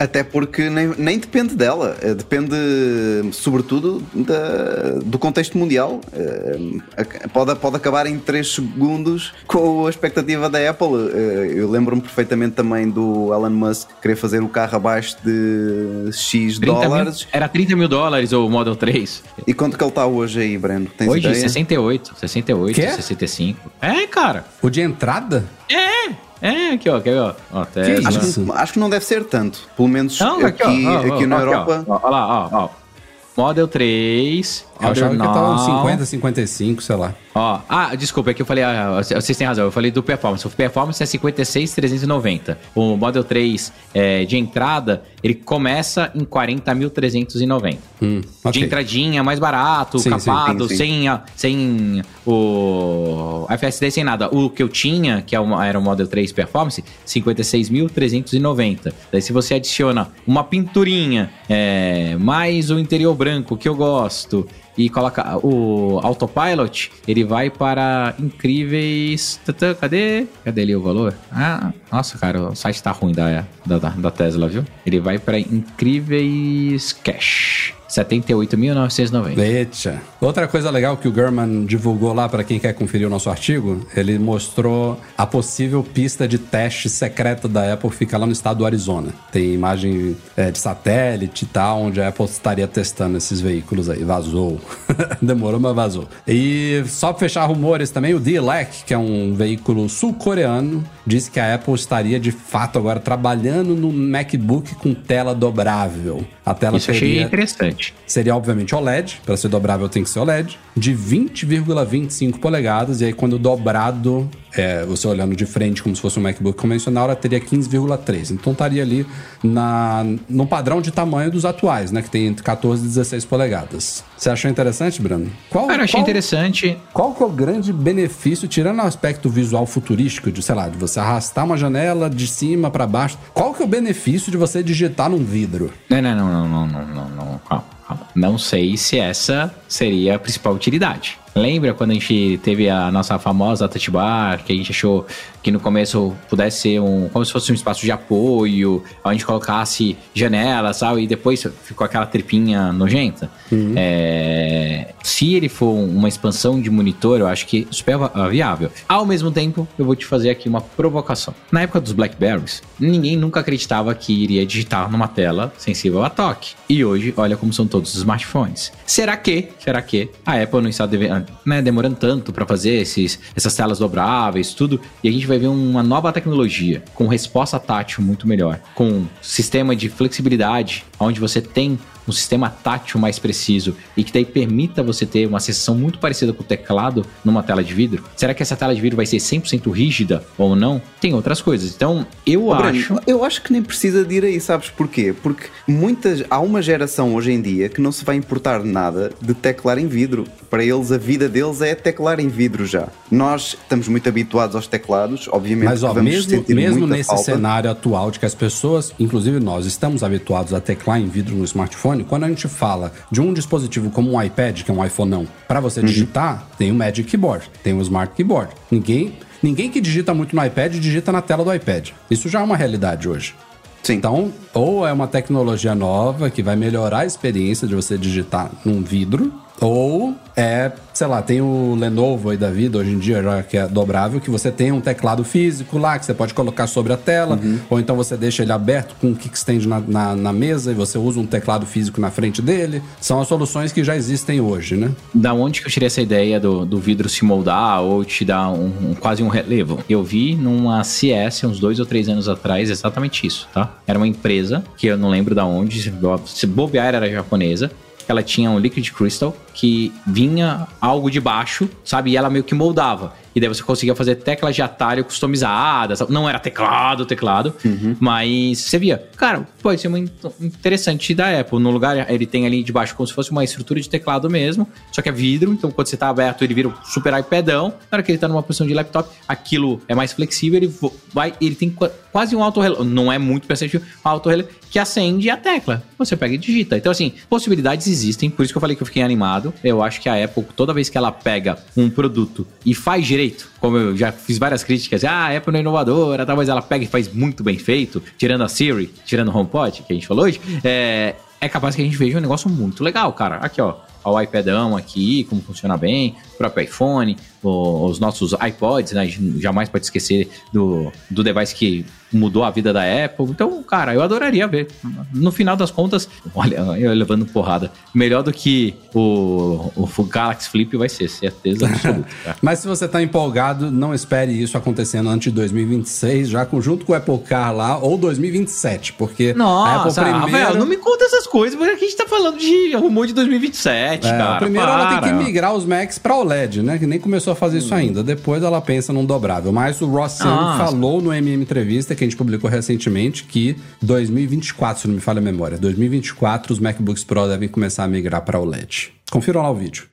Até porque nem, nem depende dela, eh, depende sobretudo da- do contexto mundial. Eh, Pode, pode acabar em 3 segundos com a expectativa da Apple. Eh, Eu lembro-me perfeitamente também do Elon Musk querer fazer o carro abaixo de X 30 mil, dólares. era 30 mil dólares o Model 3. E quanto que ele está hoje aí, Breno? Tens Hoje, ideia? 68, 68, Quê? 65. É, cara. O de entrada? É, é, aqui, ó, ver, ó. ó Tesla. Acho que, acho que não deve ser tanto. Pelo menos Não, aqui, aqui, ó, ó, aqui ó, na aqui, ó. Europa. Ó, Olha lá, ó, ó. Model 3, Eu achava que tava uns 9. 50, 55, sei lá. Ó, ah, desculpa, é que eu falei, ah, vocês têm razão, eu falei do Performance. O Performance é 56,390. O Model 3 é, de entrada, ele começa em 40.390. Hum, ok. De entradinha, mais barato, Sim, capado, sim, sim. sem, a- sem o FSD, sem nada. O que eu tinha, que é era o Model 3 Performance, 56.390. Daí se você adiciona uma pinturinha, é, mais o interior branco, que eu gosto, e coloca o Autopilot, ele vai para incríveis... Cadê? Cadê ali o valor? Ah, nossa, cara, o site tá ruim da, da- da Tesla, viu? Ele vai para incríveis cash. 78.990. Eita. Outra coisa legal que o German divulgou lá para quem quer conferir o nosso artigo, ele mostrou a possível pista de teste secreta da Apple fica lá no estado do Arizona. Tem imagem é, de satélite e tal, onde a Apple estaria testando esses veículos aí. Vazou. Demorou, mas vazou. E só pra fechar rumores também, o D-Elec, que é um veículo sul-coreano, disse que a Apple estaria de fato agora trabalhando no MacBook com tela dobrável. A tela Isso eu achei teria- Seria obviamente OLED, para ser dobrável tem que ser OLED, de 20,25 polegadas, e aí quando dobrado, é, você olhando de frente como se fosse um MacBook convencional, ela teria 15,3. Então estaria ali na, no padrão de tamanho dos atuais, né? Que tem entre 14 e 16 polegadas. Você achou interessante, Bruno? Qual, Cara, eu achei qual- interessante. Qual que é o grande benefício, tirando o aspecto visual futurístico, de, sei lá, de você arrastar uma janela de cima para baixo, qual que é o benefício de você digitar num vidro? Não, não, não, não, não, não, não, não. Calma, calma. Não sei se essa seria a principal utilidade. Lembra quando a gente teve a nossa famosa touch bar, que a gente achou que no começo pudesse ser um. como se fosse um espaço de apoio, onde a gente colocasse janelas, sabe? E depois ficou aquela tripinha nojenta. É, se ele for uma expansão de monitor, eu acho que super viável. Ao mesmo tempo, eu vou te fazer aqui uma provocação. Na época dos Blackberries, ninguém nunca acreditava que iria digitar numa tela sensível a toque. E hoje, olha como são todos os smartphones. Será que, será que a Apple não está né, demorando tanto para fazer esses, essas telas dobráveis, tudo, e a gente vai ver uma nova tecnologia com resposta tátil muito melhor, com sistema de flexibilidade, onde você tem um sistema tátil mais preciso e que daí permita você ter uma sensação muito parecida com o teclado numa tela de vidro? Será que essa tela de vidro vai ser 100% rígida ou não? Tem outras coisas. Então, eu Breno, acho. eu acho que nem precisa de ir aí, sabes porquê? Porque muitas, há uma geração hoje em dia que não se vai importar nada de teclar em vidro. Para eles, a vida deles é teclar em vidro já. Nós estamos muito habituados aos teclados, obviamente Mas, ó, vamos mesmo, sentir mesmo muita nesse falta. cenário atual de que as pessoas, inclusive nós, estamos habituados a teclar em vidro no smartphone, quando a gente fala de um dispositivo como um iPad, que é um iPhone não, para você Uhum. digitar, tem o Magic Keyboard, tem o Smart Keyboard. Ninguém, ninguém que digita muito no iPad digita na tela do iPad. Isso já é uma realidade hoje. Sim. Então, ou é uma tecnologia nova que vai melhorar a experiência de você digitar num vidro, ou é, sei lá, tem o Lenovo aí da vida, hoje em dia, já que é dobrável, que você tem um teclado físico lá, que você pode colocar sobre a tela, ou então você deixa ele aberto com um kickstand na, na, na mesa e você usa um teclado físico na frente dele. São as soluções que já existem hoje, né? Da onde que eu tirei essa ideia do, do vidro se moldar ou te dar um, um- quase um relevo? Eu vi numa CS uns dois ou três anos atrás exatamente isso, tá? Era uma empresa que eu não lembro da onde, se bobear era japonesa. Ela tinha um liquid crystal que vinha algo de baixo, sabe? E ela meio que moldava. E daí você conseguia fazer teclas de atalho customizadas. Não era teclado, teclado, mas você via, cara, pode ser muito interessante da Apple. No lugar, ele tem ali de baixo como se fosse uma estrutura de teclado mesmo, só que é vidro, então quando você tá aberto, ele vira um super iPadão. Na hora que ele tá numa posição de laptop, aquilo é mais flexível, ele vai, ele tem qua- quase um autorrelógio, não é muito perceptível, um autorrelógio que acende a tecla. Você pega e digita. Então, assim, possibilidades existem, por isso que eu falei que eu fiquei animado. Eu acho que a Apple, toda vez que ela pega um produto e faz direito, como eu já fiz várias críticas, ah, a Apple não é inovadora, talvez ela pega e faz muito bem feito, tirando a Siri, tirando o HomePod, que a gente falou hoje, é, é capaz que a gente veja um negócio muito legal, cara. Aqui, ó o iPadão aqui, como funciona bem, o próprio iPhone, o- os nossos iPods, né? A gente jamais pode esquecer do, do device que mudou a vida da Apple. Então, cara, eu adoraria ver. No final das contas, olha, eu levando porrada. Melhor do que o, o Galaxy Flip vai ser, certeza absoluta. Mas se você tá empolgado, não espere isso acontecendo antes de 2026, já junto com o Apple Car lá, ou 2027, porque Nossa, a Apple primeiro... Rafael, não me conta essas coisas, porque aqui a gente tá falando de rumor de 2027, É, cara. primeiro ela tem para. que migrar os Macs para OLED, né? Que nem começou a fazer isso ainda. Depois ela pensa num dobrável. Mas o Ross Nossa. falou no MM Entrevista, que a gente publicou recentemente, que 2024, se não me falha a memória, 2024 os MacBooks Pro devem começar a migrar para OLED. Confiram lá o vídeo.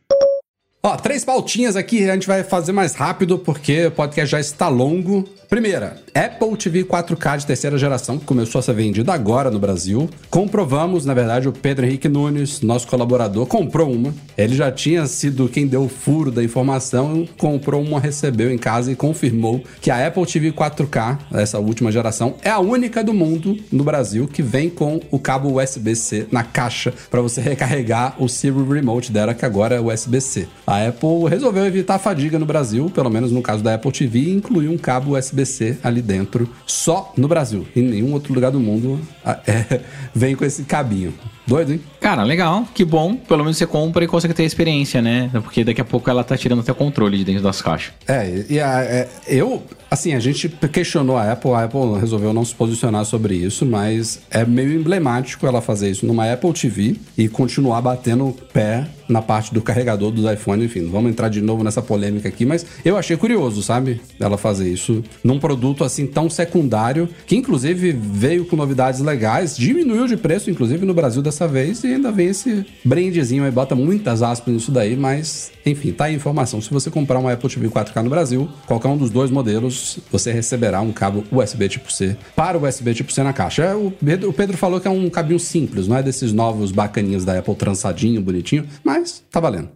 Ó, três pautinhas aqui, a gente vai fazer mais rápido porque o podcast já está longo. Primeira, Apple TV 4K de terceira geração, que começou a ser vendida agora no Brasil. Comprovamos, na verdade, o Pedro Henrique Nunes, nosso colaborador, comprou uma. Ele já tinha sido quem deu o furo da informação, comprou uma, recebeu em casa e confirmou que a Apple TV 4K, essa última geração, é a única do mundo, no Brasil, que vem com o cabo USB-C na caixa para você recarregar o Siri Remote dela, que agora é USB-C. A Apple resolveu evitar a fadiga no Brasil, pelo menos no caso da Apple TV, e incluiu um cabo USB-C ali dentro, só no Brasil. Em nenhum outro lugar do mundo ah, é, vem com esse cabinho. Doido, hein? Cara, legal, que bom. Pelo menos você compra e consegue ter experiência, né? Porque daqui a pouco ela tá tirando até controle de dentro das caixas. É, e a- é, eu, assim, a gente questionou a Apple, a Apple resolveu não se posicionar sobre isso, mas é meio emblemático ela fazer isso numa Apple TV e continuar batendo o pé na parte do carregador dos iPhone, enfim, não vamos entrar de novo nessa polêmica aqui, mas eu achei curioso, sabe? Ela fazer isso num produto assim tão secundário, que inclusive veio com novidades legais, diminuiu de preço, inclusive no Brasil dessa vez, e ainda vem esse brandezinho aí, bota muitas aspas nisso daí, mas enfim, tá aí a informação. Se você comprar uma Apple TV 4K no Brasil, qualquer um dos dois modelos, você receberá um cabo USB tipo C para o USB tipo C na caixa. É, O Pedro, o Pedro falou que é um cabinho simples, não é desses novos bacaninhos da Apple trançadinho, bonitinho, mas tá valendo.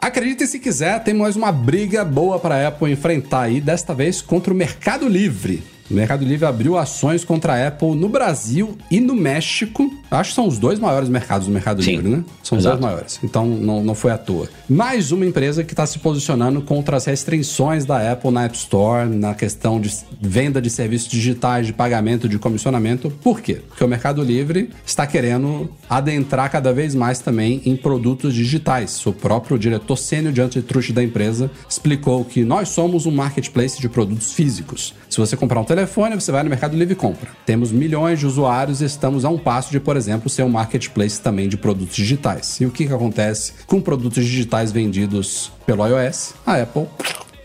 Acreditem se quiser, tem mais uma briga boa para a Apple enfrentar aí, desta vez contra o Mercado Livre. O Mercado Livre abriu ações contra a Apple no Brasil e no México. Acho que são os dois maiores mercados do Mercado Sim, Livre, né? São os exato. dois maiores. Então não, não foi à toa. Mais uma empresa que está se posicionando contra as restrições da Apple na App Store, na questão de venda de serviços digitais, de pagamento, de comissionamento. Por quê? Porque o Mercado Livre está querendo adentrar cada vez mais também em produtos digitais. O próprio diretor sênior de antitruste da empresa explicou que nós somos um marketplace de produtos físicos. Se você comprar um telefone, você vai no Mercado Livre e compra. Temos milhões de usuários e estamos a um passo de, por exemplo, ser um marketplace também de produtos digitais. E o que, que acontece com produtos digitais vendidos pelo iOS? A Apple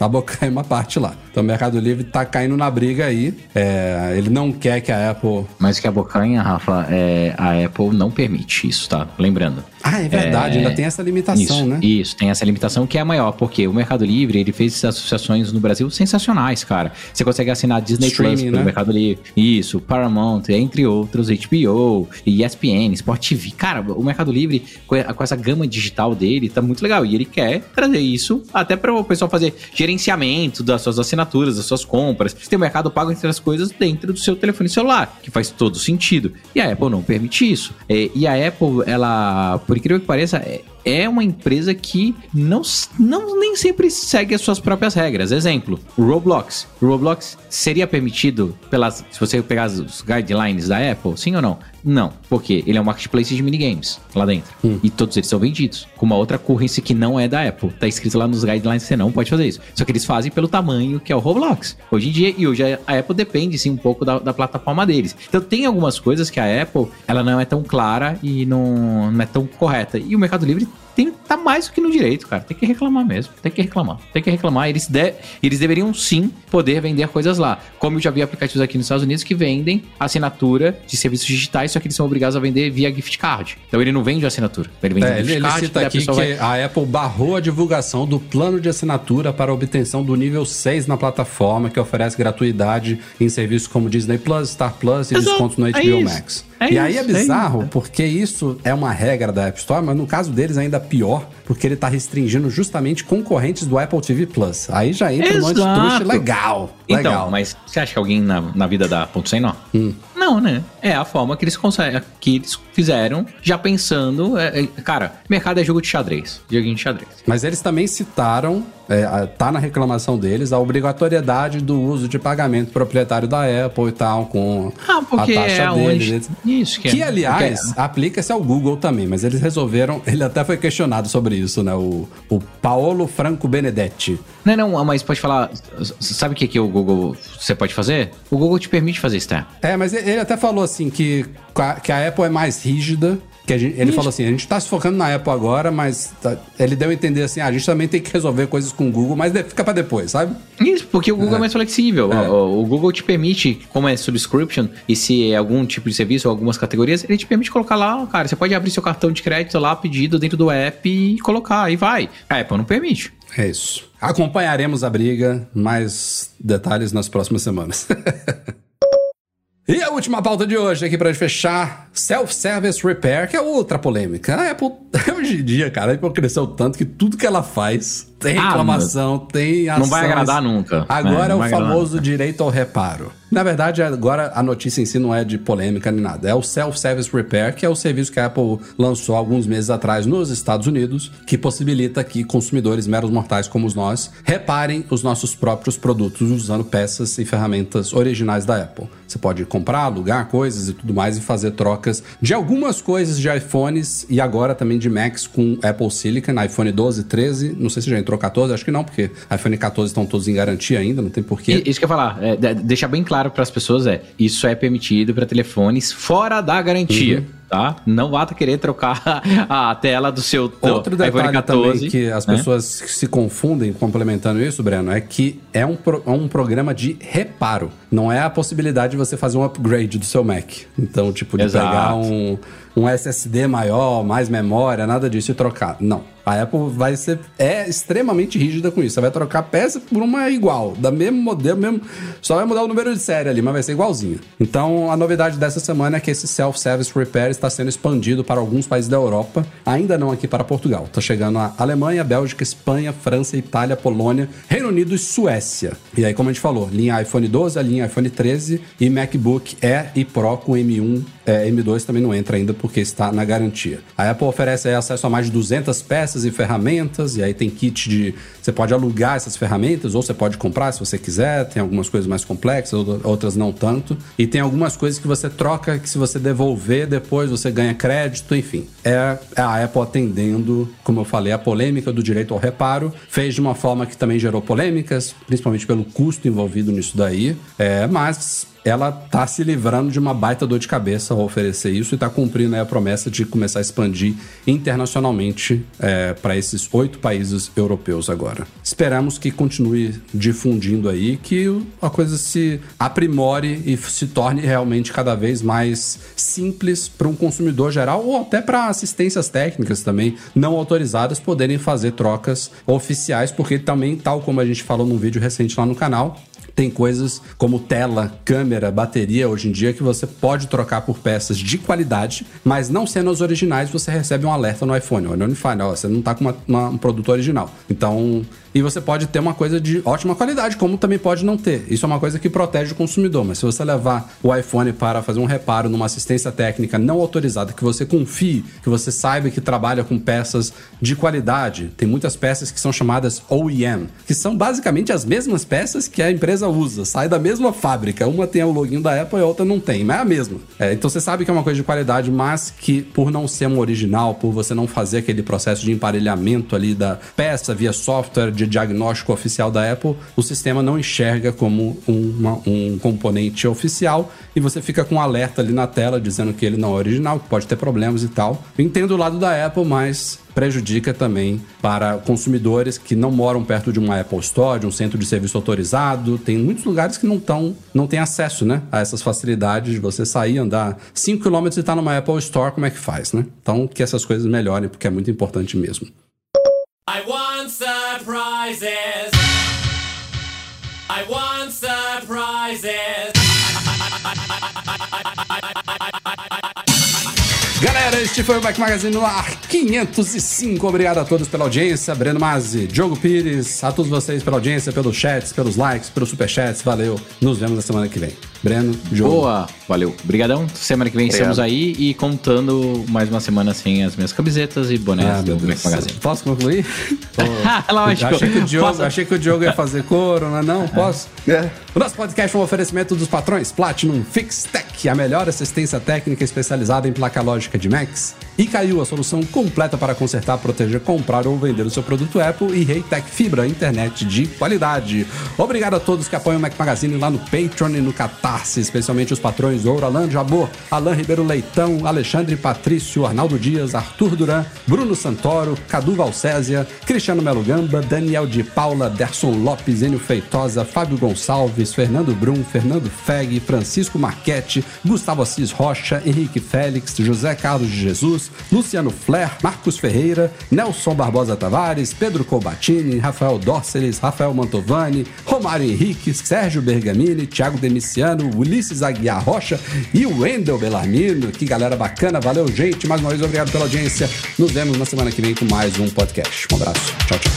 abocanha uma parte lá. Então o Mercado Livre tá caindo na briga aí. É, ele não quer que a Apple. Mas que a bocanha, Rafa, é, a Apple não permite isso, tá? Lembrando. Ah, é verdade, É, ainda tem essa limitação, isso, né? Isso, tem essa limitação que é a maior, porque o Mercado Livre, ele fez essas associações no Brasil sensacionais, cara. Você consegue assinar Disney Plus Streaming, pelo né? Mercado Livre, isso, Paramount, entre outros, HBO, ESPN, Sport TV. Cara, o Mercado Livre, com essa gama digital dele, tá muito legal. E ele quer trazer isso até para o pessoal fazer gerenciamento das suas assinaturas, das suas compras. Você tem o Mercado Pago entre as coisas dentro do seu telefone celular, que faz todo sentido. E a Apple não permite isso. É, e a Apple, ela, por incrível que pareça, é, uma empresa que não, não nem sempre segue as suas próprias regras. Exemplo, o Roblox. O Roblox seria permitido pelas. Se você pegar os guidelines da Apple, sim ou não? Não, porque ele é um marketplace de minigames lá dentro. E todos eles são vendidos. Com uma outra currency que não é da Apple. Tá escrito lá nos guidelines que você não pode fazer isso. Só que eles fazem pelo tamanho que é o Roblox. Hoje em dia, e hoje a Apple depende sim um pouco da, da plataforma deles. Então tem algumas coisas que a Apple ela não é tão clara e não, não é tão correta. E o Mercado Livre tem, tá mais do que no direito, cara. Tem que reclamar mesmo. Tem que reclamar. Tem que reclamar. Eles, de, eles deveriam sim poder vender coisas lá. Como eu já vi aplicativos aqui nos Estados Unidos que vendem assinatura de serviços digitais, só que eles são obrigados a vender via gift card. Então ele não vende assinatura. Ele vende É, ele, gift ele card. cita daí a aqui que vai- a Apple barrou a divulgação do plano de assinatura para obtenção do nível 6 na plataforma, que oferece gratuidade em serviços como Disney Plus, Star Plus e Exato, descontos no é HBO isso. Max. É e aí é isso, é bizarro, isso. porque isso é uma regra da App Store, mas no caso deles ainda pior, porque ele está restringindo justamente concorrentes do Apple TV Plus. Aí já entra um monte de Exato. trouxa legal. Então, legal. mas você acha que alguém na, na vida dá ponto sem nó? Hum. Não, né? É a forma que eles conseguem, que eles fizeram, já pensando. é, é, cara, mercado é jogo de xadrez. Joguinho de xadrez. Mas eles também citaram, é, tá na reclamação deles, a obrigatoriedade do uso de pagamento proprietário da Apple e tal, com Ah, a taxa é deles. onde. Isso, que, Que, é- aliás, porque- aplica-se ao Google também, mas eles resolveram. Ele até foi questionado sobre isso, né? O, o Paolo Franco Benedetti. Não, não, mas pode falar. Sabe o que, que o Google você pode fazer? O Google te permite fazer isso, tá? É, mas ele até falou assim que, que a Apple é mais rígida. Que gente- ele falou assim: a gente tá se focando na Apple agora, mas tá- ele deu a entender assim: ah, a gente também tem que resolver coisas com o Google, mas fica pra depois, sabe? Isso, porque o Google é, mais flexível. É. O, o Google te permite, como é subscription, e se é algum tipo de serviço ou algumas categorias, ele te permite colocar lá, cara, você pode abrir seu cartão de crédito lá, pedido dentro do app e colocar, e vai. A Apple não permite. É isso. Acompanharemos a briga, mais detalhes nas próximas semanas. e a última pauta de hoje, aqui pra fechar: Self-Service Repair, que é outra polêmica. A Apple, hoje em dia, cara, a Apple cresceu tanto que tudo que ela faz tem Ah, reclamação, tem Não vai ações. agradar nunca. Agora É, o famoso direito ao reparo. Na verdade, agora a notícia em si não é de polêmica nem nada. É o Self-Service Repair, que é o serviço que a Apple lançou alguns meses atrás nos Estados Unidos, que possibilita que consumidores meros mortais como nós reparem os nossos próprios produtos usando peças e ferramentas originais da Apple. Você pode comprar, alugar coisas e tudo mais e fazer trocas de algumas coisas de iPhones e agora também de Macs com Apple Silicon, iPhone 12, 13, não sei se já entrou 14, acho que não, porque iPhone 14 estão todos em garantia ainda, não tem porquê. E- Isso que eu ia falar, é, de- deixar bem claro para as pessoas é, isso é permitido para telefones fora da garantia, Uhum. tá? Não vá querer trocar a tela do seu do Outro iPhone detalhe 14, também que as né? pessoas se confundem complementando isso, Breno, é que é um, pro- é um programa de reparo. Não é a possibilidade de você fazer um upgrade do seu Mac. Então, tipo, de Exato. pegar um, um SSD maior, mais memória, nada disso e trocar. Não. A Apple vai ser é extremamente rígida com isso. Você vai trocar peça por uma igual, da mesmo modelo, mesmo. Só vai mudar o número de série ali, mas vai ser igualzinho. Então, a novidade dessa semana é que esse self-service repair está sendo expandido para alguns países da Europa, ainda não aqui para Portugal. Está chegando a Alemanha, Bélgica, Espanha, França, Itália, Polônia, Reino Unido e Suécia. E aí, como a gente falou, linha iPhone 12, a linha iPhone 13 e MacBook Air e Pro com M1, é, M2 também não entra ainda porque está na garantia. A Apple oferece acesso a mais de 200 peças e ferramentas, e aí tem kit de. Você pode alugar essas ferramentas, ou você pode comprar se você quiser. Tem algumas coisas mais complexas, ou- outras não tanto. E tem algumas coisas que você troca que se você devolver depois você ganha crédito, enfim. É a Apple atendendo, como eu falei, a polêmica do direito ao reparo. Fez de uma forma que também gerou polêmicas, principalmente pelo custo envolvido nisso daí. É, mas ela tá se livrando de uma baita dor de cabeça ao oferecer isso e tá cumprindo a promessa de começar a expandir internacionalmente para esses oito países europeus agora. Esperamos que continue difundindo aí, que a coisa se aprimore e se torne realmente cada vez mais simples para um consumidor geral ou até para assistências técnicas também não autorizadas poderem fazer trocas oficiais, porque também, tal como a gente falou num vídeo recente lá no canal, tem coisas como tela, câmera, bateria hoje em dia que você pode trocar por peças de qualidade, mas não sendo as originais, você recebe um alerta no iPhone. Olha, não fala, você não tá com uma- uma- um produto original. Então, e você pode ter uma coisa de ótima qualidade, como também pode não ter. Isso é uma coisa que protege o consumidor, mas se você levar o iPhone para fazer um reparo numa assistência técnica não autorizada, que você confie, que você saiba que trabalha com peças de qualidade, tem muitas peças que são chamadas OEM, que são basicamente as mesmas peças que a empresa usa, sai da mesma fábrica. Uma tem o login da Apple e a outra não tem, mas é a mesma. É, então você sabe que é uma coisa de qualidade, mas que por não ser um original, por você não fazer aquele processo de emparelhamento ali da peça via software de diagnóstico oficial da Apple, o sistema não enxerga como uma- um componente oficial e você fica com um alerta ali na tela dizendo que ele não é original, que pode ter problemas e tal. Entendo o lado da Apple, mas prejudica também para consumidores que não moram perto de uma Apple Store, de um centro de serviço autorizado. Tem muitos lugares que não tão, não têm acesso né, a essas facilidades de você sair, andar 5 km e estar numa Apple Store, como é que faz, né? Então, que essas coisas melhorem, porque é muito importante mesmo. I want surprises. I want este foi o Back Magazine no ar 505. Obrigado a todos pela audiência. Breno Mazzi, Diogo Pires, a todos vocês pela audiência, pelos chats, pelos likes, pelos superchats. Valeu. Nos vemos na semana que vem. Breno, Diogo. Boa, valeu. Obrigadão. Semana que vem Obrigado. estamos aí e contando mais uma semana sem as minhas camisetas e bonés Ah, do. Mac Magazine. Posso concluir? Lógico. achei, que o Diogo, Posso- achei que o Diogo ia fazer coro, não, é não? Posso? É. O nosso podcast é um oferecimento dos patrões Platinum Fix Tech, a melhor assistência técnica especializada em placa lógica de Macs. E caiu a solução completa para consertar, proteger, comprar ou vender o seu produto Apple e Reitec Fibra, internet de qualidade. Obrigado a todos que apoiam o Mac Magazine lá no Patreon e no Especialmente os patrões Ouro, Alan Jabor, Alan Ribeiro Leitão, Alexandre Patrício, Arnaldo Dias, Arthur Duran, Bruno Santoro, Cadu Valcésia, Cristiano Melo Gamba, Daniel de Paula, Derson Lopes, Enio Feitosa, Fábio Gonçalves, Fernando Brum, Fernando Feg, Francisco Marchetti, Gustavo Assis Rocha, Henrique Félix, José Carlos de Jesus, Luciano Flair, Marcos Ferreira, Nelson Barbosa Tavares, Pedro Colbatini, Rafael Dórceles, Rafael Mantovani, Romário Henrique, Sérgio Bergamini, Thiago Demiciano, Ulisses Aguiar Rocha e o Wendel Belarmino. Que galera bacana, valeu gente, mais uma vez obrigado pela audiência. Nos vemos na semana que vem com mais um podcast. Um abraço, tchau, tchau.